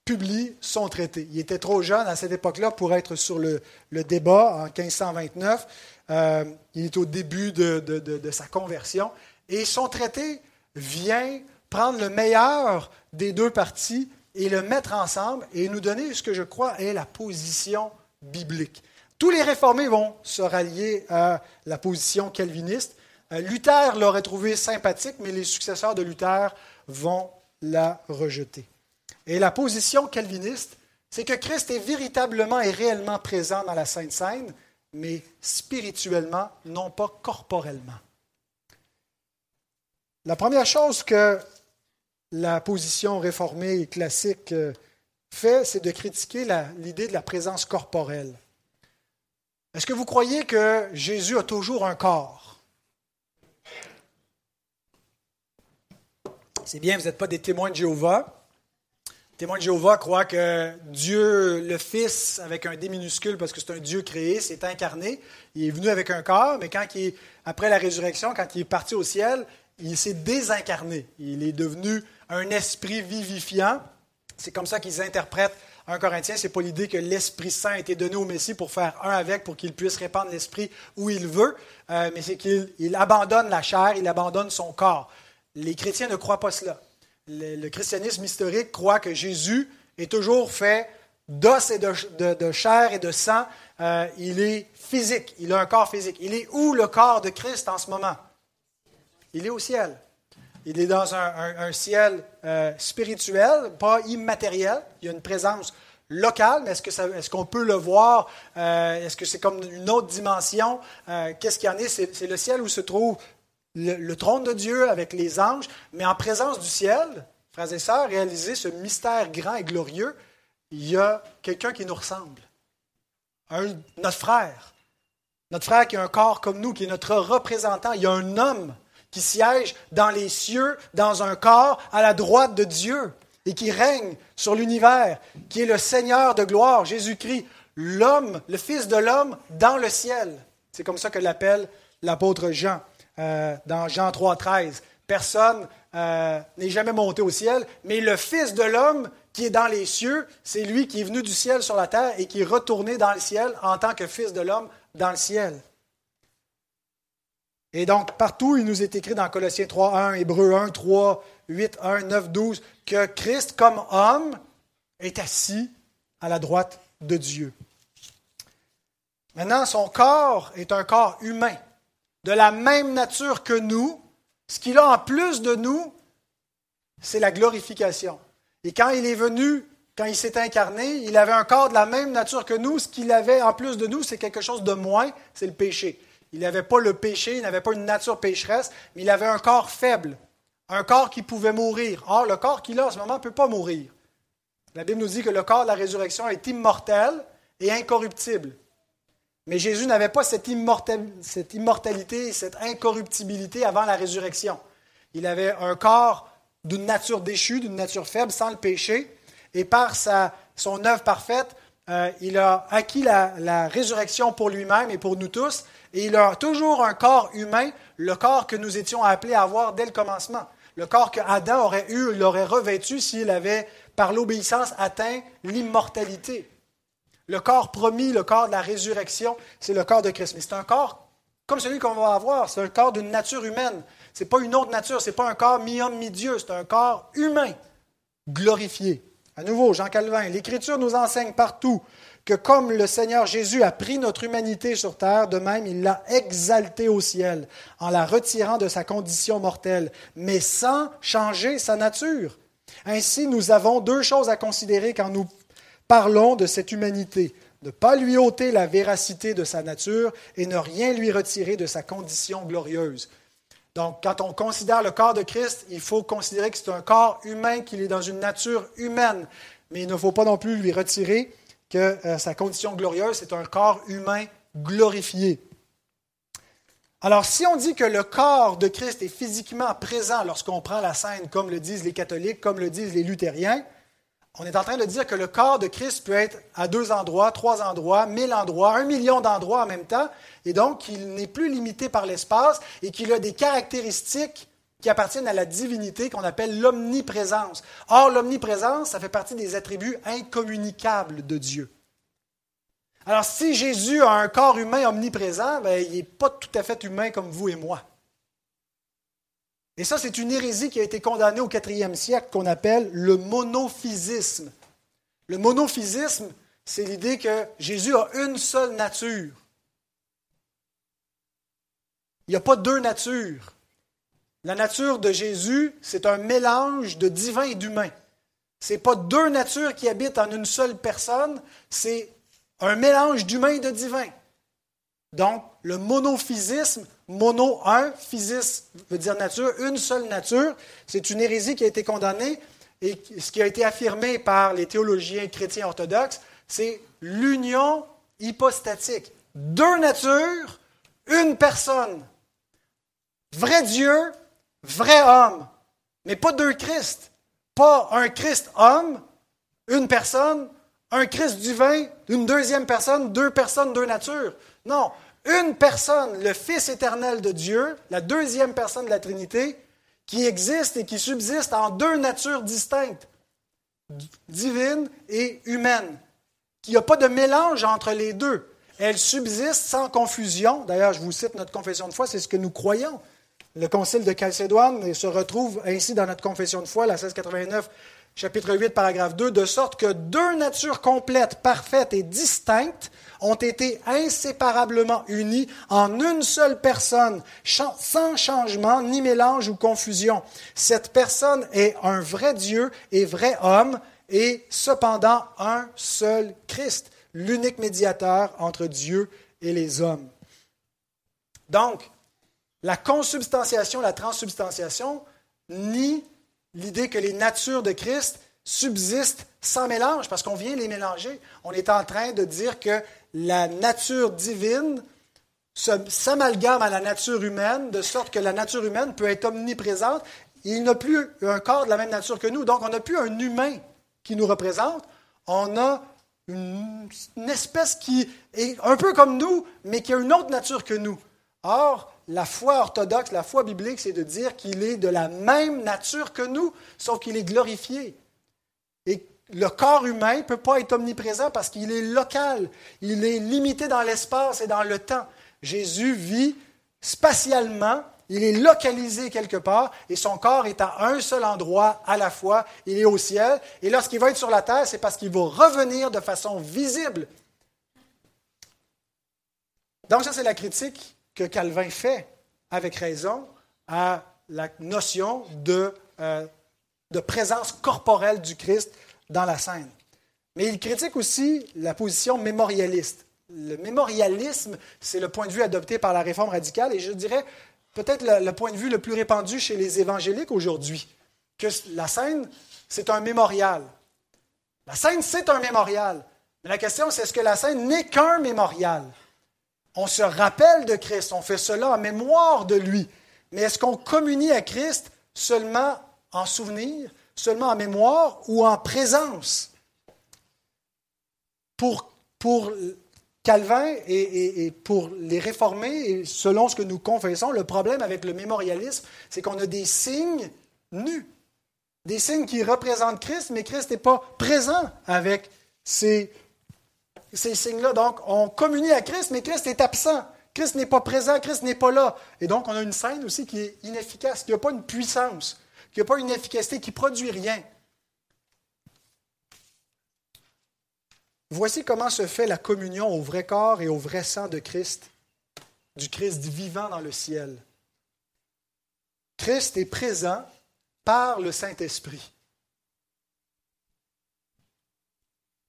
publie son traité. Il était trop jeune à cette époque-là pour être sur le, débat en 1529. Euh, il est au début de, de, sa conversion. Et son traité vient prendre le meilleur des deux parties et le mettre ensemble et nous donner ce que je crois est la position biblique. Tous les réformés vont se rallier à la position calviniste. Euh, Luther l'aurait trouvé sympathique, mais les successeurs de Luther vont l'a rejeté. Et la position calviniste, c'est que Christ est véritablement et réellement présent dans la Sainte Seine, mais spirituellement, non pas corporellement. La première chose que la position réformée et classique euh, fait, c'est de critiquer l'idée de la présence corporelle. Est-ce que vous croyez que Jésus a toujours un corps? C'est bien, vous n'êtes pas des témoins de Jéhovah. Les témoins de Jéhovah croient que Dieu, le Fils, avec un D minuscule, parce que c'est un Dieu créé, s'est incarné. Il est venu avec un corps, mais quand il après la résurrection, quand il est parti au ciel, il s'est désincarné. Il est devenu un esprit vivifiant. C'est comme ça qu'ils interprètent 1 Corinthiens. Ce n'est pas l'idée que l'Esprit Saint a été donné au Messie pour faire un avec, pour qu'il puisse répandre l'Esprit où il veut, euh, mais c'est qu'il abandonne la chair, il abandonne son corps. Les chrétiens ne croient pas cela. Le, christianisme historique croit que Jésus est toujours fait d'os et de, chair et de sang. Euh, il est physique, il a un corps physique. Il est où le corps de Christ en ce moment? Il est au ciel. Il est dans un, ciel euh, spirituel, pas immatériel. Il y a une présence locale, mais est-ce qu'on peut le voir? Euh, est-ce que c'est comme une autre dimension? Qu'est-ce qu'il y en est? C'est le ciel où se trouve le, trône de Dieu avec les anges, mais en présence du ciel, frères et sœurs, réalisez ce mystère grand et glorieux, il y a quelqu'un qui nous ressemble. notre frère. Notre frère qui a un corps comme nous, qui est notre représentant. Il y a un homme qui siège dans les cieux, dans un corps à la droite de Dieu et qui règne sur l'univers, qui est le Seigneur de gloire, Jésus-Christ, l'homme, le Fils de l'homme dans le ciel. C'est comme ça que l'appelle l'apôtre Jean euh, dans Jean 3, 13. Personne euh, n'est jamais monté au ciel, mais le Fils de l'homme qui est dans les cieux, c'est lui qui est venu du ciel sur la terre et qui est retourné dans le ciel en tant que Fils de l'homme dans le ciel. Et donc, partout, il nous est écrit dans Colossiens 3, 1, Hébreux 1, 3, 8, 1, 9, 12, que Christ, comme homme, est assis à la droite de Dieu. Maintenant, son corps est un corps humain, de la même nature que nous. Ce qu'il a en plus de nous, c'est la glorification. Et quand il est venu, quand il s'est incarné, il avait un corps de la même nature que nous. Ce qu'il avait en plus de nous, c'est quelque chose de moins, c'est le péché. Il n'avait pas le péché, il n'avait pas une nature pécheresse, mais il avait un corps faible, un corps qui pouvait mourir. Or, le corps qu'il a en ce moment ne peut pas mourir. La Bible nous dit que le corps de la résurrection est immortel et incorruptible. Mais Jésus n'avait pas cette, immortalité, cette incorruptibilité avant la résurrection. Il avait un corps d'une nature déchue, d'une nature faible, sans le péché, et par son œuvre parfaite, euh, il a acquis la, résurrection pour lui-même et pour nous tous, et il a toujours un corps humain, le corps que nous étions appelés à avoir dès le commencement. Le corps que Adam aurait eu, il aurait revêtu s'il avait, par l'obéissance, atteint l'immortalité. Le corps promis, le corps de la résurrection, c'est le corps de Christ. Mais c'est un corps comme celui qu'on va avoir. C'est un corps d'une nature humaine. Ce n'est pas une autre nature. Ce n'est pas un corps mi-homme, mi-dieu. C'est un corps humain, glorifié. À nouveau, Jean Calvin, l'Écriture nous enseigne partout que comme le Seigneur Jésus a pris notre humanité sur terre, de même il l'a exaltée au ciel en la retirant de sa condition mortelle, mais sans changer sa nature. Ainsi, nous avons deux choses à considérer quand nous parlons de cette humanité. Ne pas lui ôter la véracité de sa nature et ne rien lui retirer de sa condition glorieuse. Donc, quand on considère le corps de Christ, il faut considérer que c'est un corps humain, qu'il est dans une nature humaine, mais il ne faut pas non plus lui retirer que euh, sa condition glorieuse, c'est un corps humain glorifié. Alors, si on dit que le corps de Christ est physiquement présent lorsqu'on prend la scène, comme le disent les catholiques, comme le disent les luthériens, on est en train de dire que le corps de Christ peut être à deux endroits, trois endroits, mille endroits, un million d'endroits en même temps, et donc qu'il n'est plus limité par l'espace et qu'il a des caractéristiques qui appartiennent à la divinité qu'on appelle l'omniprésence. Or, l'omniprésence, ça fait partie des attributs incommunicables de Dieu. Alors, si Jésus a un corps humain omniprésent, ben, il n'est pas tout à fait humain comme vous et moi. Et ça, c'est une hérésie qui a été condamnée au IVe siècle qu'on appelle le monophysisme. Le monophysisme, c'est l'idée que Jésus a une seule nature. Il n'y a pas deux natures. La nature de Jésus, c'est un mélange de divin et d'humain. Ce n'est pas deux natures qui habitent en une seule personne, c'est un mélange d'humain et de divin. Donc, le monophysisme, mono, un, physis veut dire nature, une seule nature, c'est une hérésie qui a été condamnée et ce qui a été affirmé par les théologiens chrétiens orthodoxes, c'est l'union hypostatique. Deux natures, une personne. Vrai Dieu, vrai homme. Mais pas deux Christ. Pas un Christ homme, une personne, un Christ divin, une deuxième personne, deux personnes, deux natures. Non, une personne, le Fils éternel de Dieu, la deuxième personne de la Trinité, qui existe et qui subsiste en deux natures distinctes, divine et humaine, qu'il n'y a pas de mélange entre les deux. Elle subsiste sans confusion. D'ailleurs, je vous cite notre confession de foi, c'est ce que nous croyons. Le concile de Chalcédoine se retrouve ainsi dans notre confession de foi, la 1689, chapitre 8, paragraphe 2, de sorte que deux natures complètes, parfaites et distinctes ont été inséparablement unies en une seule personne, sans changement, ni mélange ou confusion. Cette personne est un vrai Dieu et vrai homme, et cependant un seul Christ, l'unique médiateur entre Dieu et les hommes. Donc, la consubstantiation, la transsubstantiation nie l'idée que les natures de Christ subsistent sans mélange, parce qu'on vient les mélanger. On est en train de dire que la nature divine s'amalgame à la nature humaine, de sorte que la nature humaine peut être omniprésente. Il n'a plus un corps de la même nature que nous, donc on n'a plus un humain qui nous représente. On a une, espèce qui est un peu comme nous, mais qui a une autre nature que nous. Or, la foi orthodoxe, la foi biblique, c'est de dire qu'il est de la même nature que nous, sauf qu'il est glorifié. Le corps humain ne peut pas être omniprésent parce qu'il est local, il est limité dans l'espace et dans le temps. Jésus vit spatialement, il est localisé quelque part et son corps est à un seul endroit à la fois, il est au ciel. Et lorsqu'il va être sur la terre, c'est parce qu'il va revenir de façon visible. Donc ça, c'est la critique que Calvin fait, avec raison, à la notion de, euh, de présence corporelle du Christ dans la scène. Mais il critique aussi la position mémorialiste. Le mémorialisme, c'est le point de vue adopté par la réforme radicale et je dirais peut-être le, point de vue le plus répandu chez les évangéliques aujourd'hui, que la scène, c'est un mémorial. La scène, c'est un mémorial. Mais la question, c'est est-ce que la scène n'est qu'un mémorial? On se rappelle de Christ, on fait cela en mémoire de lui. Mais est-ce qu'on communie à Christ seulement en souvenir, seulement en mémoire ou en présence? Pour, pour Calvin et, pour les réformés, selon ce que nous confessons, le problème avec le mémorialisme, c'est qu'on a des signes nus, des signes qui représentent Christ, mais Christ n'est pas présent avec ces ces signes-là. Donc, on communie à Christ, mais Christ est absent. Christ n'est pas présent, Christ n'est pas là. Et donc, on a une scène aussi qui est inefficace, qui n'a pas une puissance, qui n'a pas une efficacité, qui ne produit rien. Voici comment se fait la communion au vrai corps et au vrai sang de Christ, du Christ vivant dans le ciel. Christ est présent par le Saint-Esprit.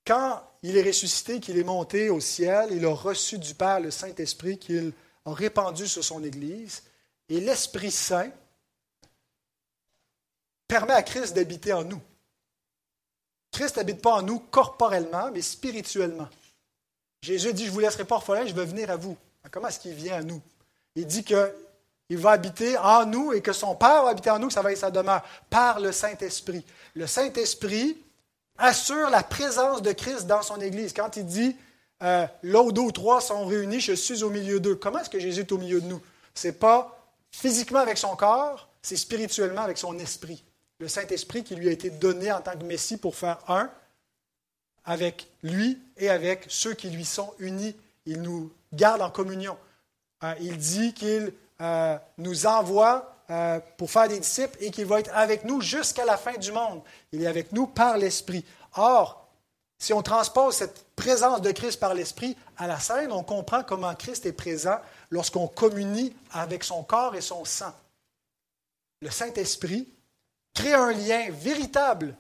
Quand il est ressuscité, qu'il est monté au ciel, il a reçu du Père le Saint-Esprit qu'il a répandu sur son Église, et l'Esprit Saint permet à Christ d'habiter en nous. Christ n'habite pas en nous corporellement, mais spirituellement. Jésus dit, je ne vous laisserai pas orphelin, je vais venir à vous. Comment est-ce qu'il vient à nous? Il dit qu'il va habiter en nous et que son Père va habiter en nous, que ça va être sa demeure, par le Saint-Esprit. Le Saint-Esprit assure la présence de Christ dans son Église. Quand il dit euh, où deux ou trois sont réunis, je suis au milieu d'eux. Comment est-ce que Jésus est au milieu de nous? Ce n'est pas physiquement avec son corps, c'est spirituellement avec son esprit. Le Saint-Esprit qui lui a été donné en tant que Messie pour faire un avec lui et avec ceux qui lui sont unis. Il nous garde en communion. Euh, il dit qu'il euh, nous envoie euh, pour faire des disciples et qu'il va être avec nous jusqu'à la fin du monde. Il est avec nous par l'Esprit. Or, si on transpose cette présence de Christ par l'Esprit à la scène, on comprend comment Christ est présent lorsqu'on communie avec son corps et son sang. le Saint-Esprit, crée un lien véritable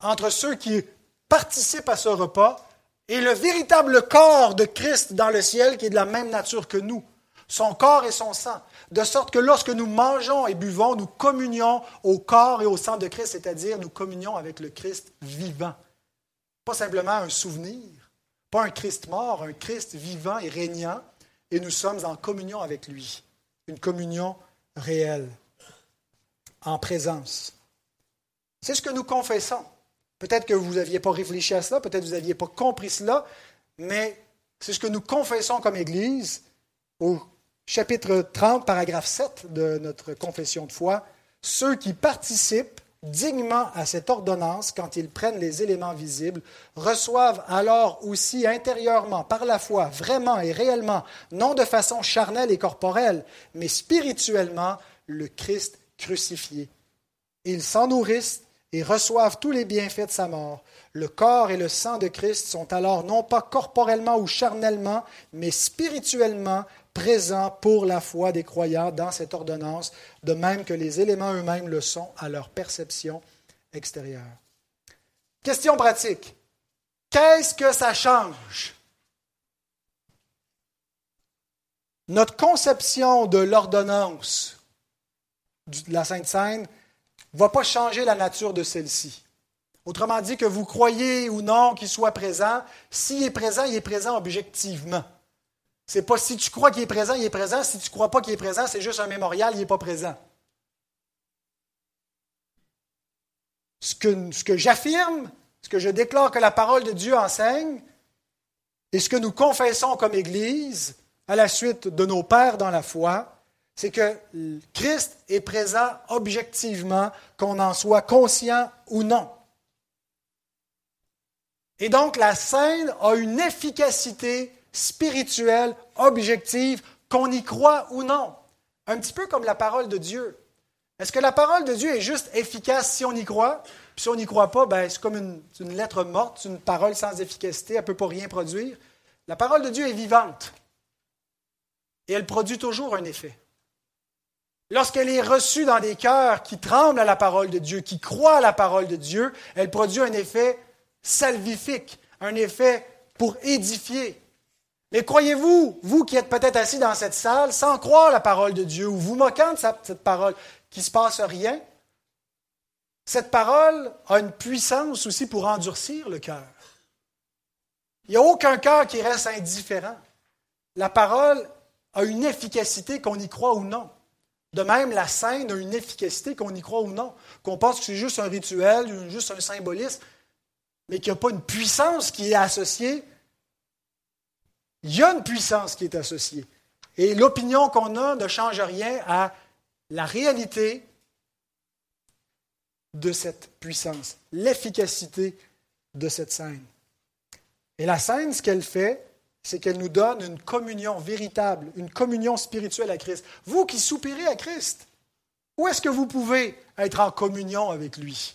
entre ceux qui participent à ce repas et le véritable corps de Christ dans le ciel qui est de la même nature que nous, son corps et son sang. De sorte que lorsque nous mangeons et buvons, nous communions au corps et au sang de Christ, c'est-à-dire nous communions avec le Christ vivant. Pas simplement un souvenir, pas un Christ mort, un Christ vivant et régnant, et nous sommes en communion avec lui, une communion réelle, en présence. C'est ce que nous confessons. Peut-être que vous n'aviez pas réfléchi à cela, peut-être que vous n'aviez pas compris cela, mais c'est ce que nous confessons comme Église au chapitre 30, paragraphe 7 de notre confession de foi. Ceux qui participent dignement à cette ordonnance, quand ils prennent les éléments visibles, reçoivent alors aussi intérieurement, par la foi, vraiment et réellement, non de façon charnelle et corporelle, mais spirituellement, le Christ crucifié. Ils s'en nourrissent et reçoivent tous les bienfaits de sa mort. Le corps et le sang de Christ sont alors non pas corporellement ou charnellement, mais spirituellement présents pour la foi des croyants dans cette ordonnance, de même que les éléments eux-mêmes le sont à leur perception extérieure. Question pratique. Qu'est-ce que ça change? Notre conception de l'ordonnance de la Sainte Seine ne va pas changer la nature de celle-ci. Autrement dit, que vous croyez ou non qu'il soit présent, s'il est présent, il est présent objectivement. C'est pas si tu crois qu'il est présent, il est présent. Si tu ne crois pas qu'il est présent, c'est juste un mémorial, il n'est pas présent. Ce que, ce que j'affirme, ce que je déclare que la parole de Dieu enseigne, et ce que nous confessons comme Église à la suite de nos pères dans la foi, c'est que Christ est présent objectivement, qu'on en soit conscient ou non. Et donc la scène a une efficacité spirituelle, objective, qu'on y croit ou non. Un petit peu comme la parole de Dieu. Est-ce que la parole de Dieu est juste efficace si on y croit? Puis si on n'y croit pas, ben, c'est comme une, lettre morte, une parole sans efficacité, elle ne peut pas rien produire. La parole de Dieu est vivante. Et elle produit toujours un effet. Lorsqu'elle est reçue dans des cœurs qui tremblent à la parole de Dieu, qui croient à la parole de Dieu, elle produit un effet salvifique, un effet pour édifier. Mais croyez-vous, vous qui êtes peut-être assis dans cette salle sans croire la parole de Dieu ou vous moquant de cette parole, qu'il ne se passe rien, cette parole a une puissance aussi pour endurcir le cœur. Il n'y a aucun cœur qui reste indifférent. La parole a une efficacité qu'on y croit ou non. De même, la scène a une efficacité qu'on y croit ou non, qu'on pense que c'est juste un rituel, juste un symbolisme, mais qu'il n'y a pas une puissance qui est associée. Il y a une puissance qui est associée. Et l'opinion qu'on a ne change rien à la réalité de cette puissance, l'efficacité de cette scène. Et la scène, ce qu'elle fait, c'est qu'elle nous donne une communion véritable, une communion spirituelle à Christ. Vous qui soupirez à Christ, où est-ce que vous pouvez être en communion avec lui?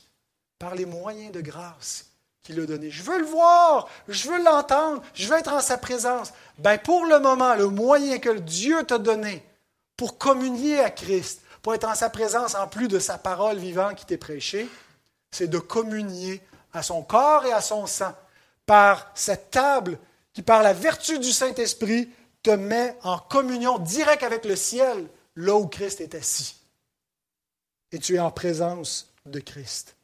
Par les moyens de grâce qu'il a donnés. Je veux le voir, je veux l'entendre, je veux être en sa présence. Ben pour le moment, le moyen que Dieu t'a donné pour communier à Christ, pour être en sa présence en plus de sa parole vivante qui t'est prêchée, c'est de communier à son corps et à son sang par cette table qui, par la vertu du Saint-Esprit, te met en communion directe avec le ciel, là où Christ est assis. Et tu es en présence de Christ.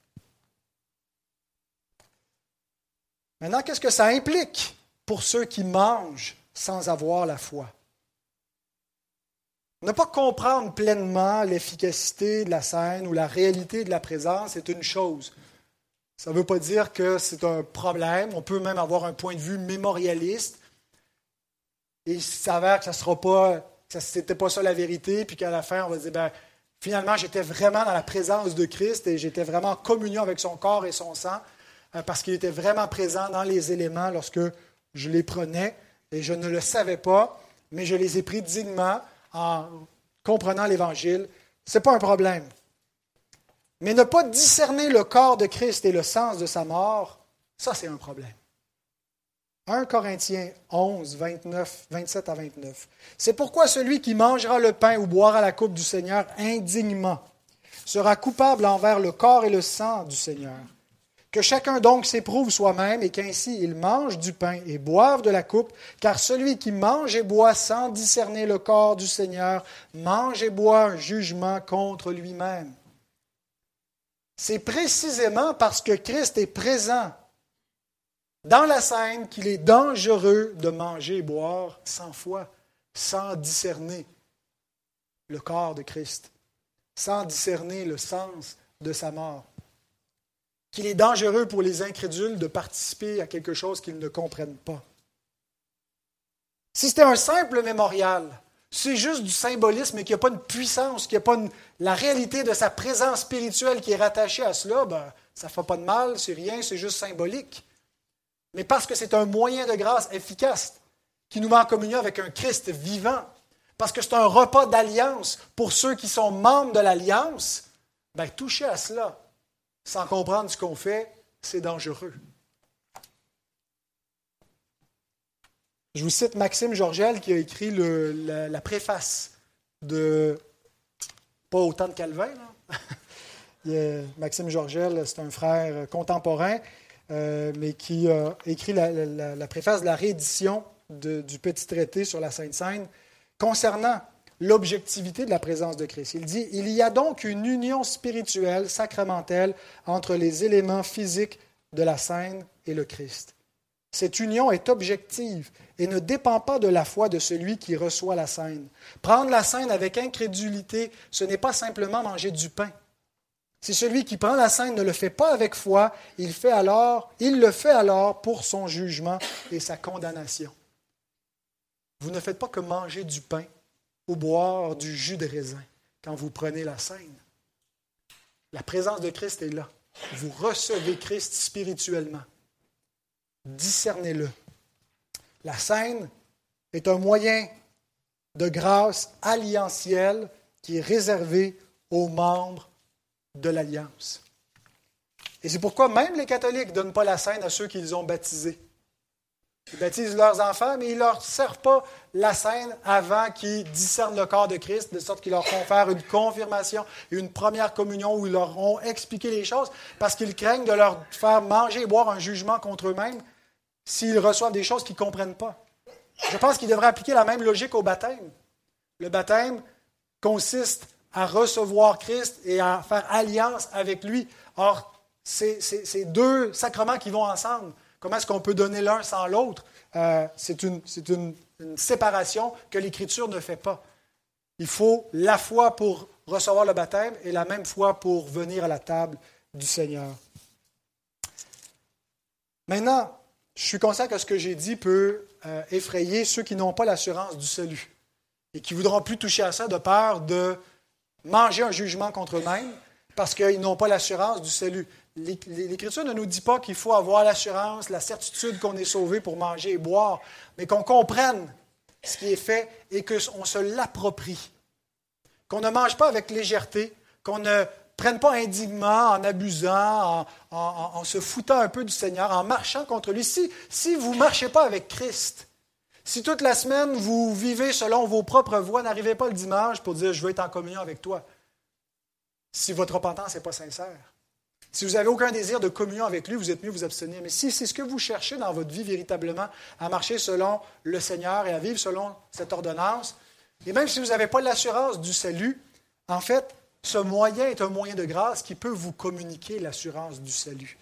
Maintenant, qu'est-ce que ça implique pour ceux qui mangent sans avoir la foi? Ne pas comprendre pleinement l'efficacité de la scène ou la réalité de la présence est une chose. Ça ne veut pas dire que c'est un problème. On peut même avoir un point de vue mémorialiste. Et il s'avère que ça sera pas, que c'était pas ça la vérité, puis qu'à la fin, on va dire, ben, finalement, j'étais vraiment dans la présence de Christ et j'étais vraiment en communion avec son corps et son sang, euh, parce qu'il était vraiment présent dans les éléments lorsque je les prenais, et je ne le savais pas, mais je les ai pris dignement en comprenant l'Évangile. Ce n'est pas un problème. Mais ne pas discerner le corps de Christ et le sens de sa mort, ça c'est un problème. 1 Corinthiens 11, 29, 27 à 29. C'est pourquoi celui qui mangera le pain ou boira la coupe du Seigneur indignement sera coupable envers le corps et le sang du Seigneur. Que chacun donc s'éprouve soi-même et qu'ainsi il mange du pain et boive de la coupe, car celui qui mange et boit sans discerner le corps du Seigneur mange et boit un jugement contre lui-même. C'est précisément parce que Christ est présent dans la scène qu'il est dangereux de manger et boire sans foi, sans discerner le corps de Christ, sans discerner le sens de sa mort. Qu'il est dangereux pour les incrédules de participer à quelque chose qu'ils ne comprennent pas. Si c'était un simple mémorial, c'est juste du symbolisme et qu'il n'y a pas une puissance, qu'il n'y a pas la réalité de sa présence spirituelle qui est rattachée à cela, ben, ça ne fait pas de mal, c'est rien, c'est juste symbolique mais parce que c'est un moyen de grâce efficace qui nous met en communion avec un Christ vivant, parce que c'est un repas d'alliance pour ceux qui sont membres de l'alliance, ben, toucher à cela sans comprendre ce qu'on fait, c'est dangereux. Je vous cite Maxime Georgel qui a écrit la, préface de. Pas autant de Calvin, Maxime Georgel, c'est un frère contemporain. Euh, mais qui a écrit la, préface de la réédition du petit traité sur la Sainte Seine concernant l'objectivité de la présence de Christ. Il dit, il y a donc une union spirituelle, sacramentelle, entre les éléments physiques de la scène et le Christ. Cette union est objective et ne dépend pas de la foi de celui qui reçoit la scène. Prendre la scène avec incrédulité, ce n'est pas simplement manger du pain. Si celui qui prend la scène ne le fait pas avec foi, il, fait alors, il le fait alors pour son jugement et sa condamnation. Vous ne faites pas que manger du pain ou boire du jus de raisin quand vous prenez la scène. La présence de Christ est là. Vous recevez Christ spirituellement. Discernez-le. La scène est un moyen de grâce alliantielle qui est réservé aux membres de l'Alliance. Et c'est pourquoi même les catholiques ne donnent pas la scène à ceux qu'ils ont baptisés. Ils baptisent leurs enfants, mais ils ne leur servent pas la scène avant qu'ils discernent le corps de Christ, de sorte qu'ils leur confèrent une confirmation et une première communion où ils leur ont expliqué les choses, parce qu'ils craignent de leur faire manger et boire un jugement contre eux-mêmes s'ils reçoivent des choses qu'ils ne comprennent pas. Je pense qu'ils devraient appliquer la même logique au baptême. Le baptême consiste à recevoir Christ et à faire alliance avec lui. Or, c'est deux sacrements qui vont ensemble. Comment est-ce qu'on peut donner l'un sans l'autre? Euh, c'est une, séparation que l'Écriture ne fait pas. Il faut la foi pour recevoir le baptême et la même foi pour venir à la table du Seigneur. Maintenant, je suis conscient que ce que j'ai dit peut euh, effrayer ceux qui n'ont pas l'assurance du salut et qui voudront plus toucher à ça de peur de manger un jugement contre eux-mêmes parce qu'ils n'ont pas l'assurance du salut. L'Écriture ne nous dit pas qu'il faut avoir l'assurance, la certitude qu'on est sauvé pour manger et boire, mais qu'on comprenne ce qui est fait et qu'on se l'approprie. Qu'on ne mange pas avec légèreté, qu'on ne prenne pas indignement en abusant, en, se foutant un peu du Seigneur, en marchant contre lui. Si, si vous ne marchez pas avec Christ, si toute la semaine vous vivez selon vos propres voies, n'arrivez pas le dimanche pour dire je veux être en communion avec toi. Si votre repentance n'est pas sincère. Si vous n'avez aucun désir de communion avec lui, vous êtes mieux vous abstenir. Mais si c'est ce que vous cherchez dans votre vie véritablement, à marcher selon le Seigneur et à vivre selon cette ordonnance, et même si vous n'avez pas l'assurance du salut, en fait, ce moyen est un moyen de grâce qui peut vous communiquer l'assurance du salut.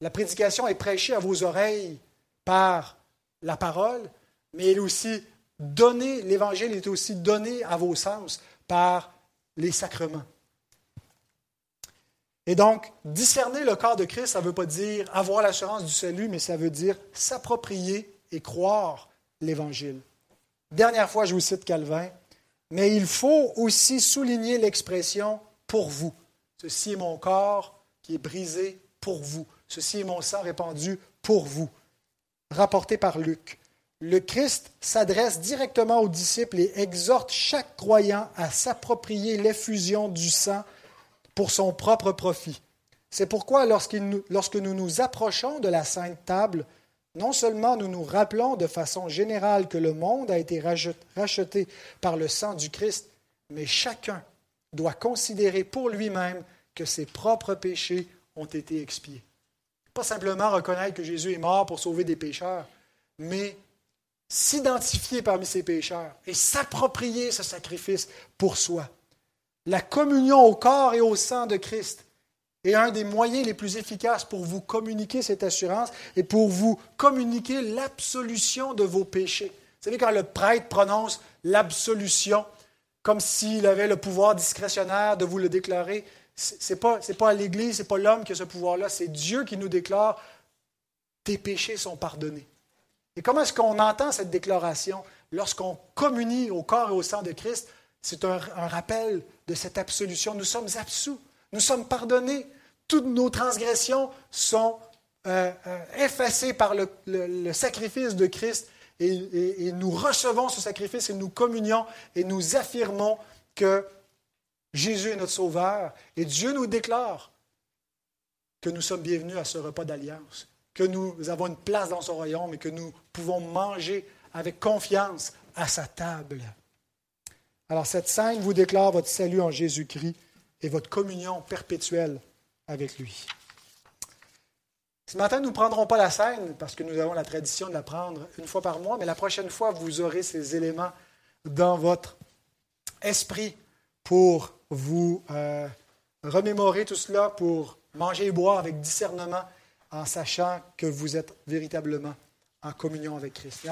La prédication est prêchée à vos oreilles par la parole, mais elle est aussi donnée, l'Évangile est aussi donné à vos sens par les sacrements. Et donc, discerner le corps de Christ, ça ne veut pas dire avoir l'assurance du salut, mais ça veut dire s'approprier et croire l'Évangile. Dernière fois, je vous cite Calvin, mais il faut aussi souligner l'expression pour vous. Ceci est mon corps qui est brisé pour vous. Ceci est mon sang répandu pour vous rapporté par Luc. Le Christ s'adresse directement aux disciples et exhorte chaque croyant à s'approprier l'effusion du sang pour son propre profit. C'est pourquoi lorsque nous nous approchons de la sainte table, non seulement nous nous rappelons de façon générale que le monde a été racheté par le sang du Christ, mais chacun doit considérer pour lui-même que ses propres péchés ont été expiés. Pas simplement reconnaître que Jésus est mort pour sauver des pécheurs, mais s'identifier parmi ces pécheurs et s'approprier ce sacrifice pour soi. La communion au corps et au sang de Christ est un des moyens les plus efficaces pour vous communiquer cette assurance et pour vous communiquer l'absolution de vos péchés. Vous savez, quand le prêtre prononce l'absolution, comme s'il avait le pouvoir discrétionnaire de vous le déclarer, ce n'est pas, l'Église, ce n'est pas l'homme qui a ce pouvoir-là, c'est Dieu qui nous déclare tes péchés sont pardonnés. Et comment est-ce qu'on entend cette déclaration? Lorsqu'on communie au corps et au sang de Christ? C'est un, rappel de cette absolution. Nous sommes absous, nous sommes pardonnés. Toutes nos transgressions sont euh, euh, effacées par le, sacrifice de Christ et, et, nous recevons ce sacrifice et nous communions et nous affirmons que Jésus est notre Sauveur et Dieu nous déclare que nous sommes bienvenus à ce repas d'alliance que nous avons une place dans son royaume et que nous pouvons manger avec confiance à sa table. Alors cette scène vous déclare votre salut en Jésus-Christ et votre communion perpétuelle avec lui. Ce matin, nous ne prendrons pas la scène parce que nous avons la tradition de la prendre une fois par mois, mais la prochaine fois, vous aurez ces éléments dans votre esprit pour vous euh, remémorer tout cela, pour manger et boire avec discernement en sachant que vous êtes véritablement en communion avec Christ.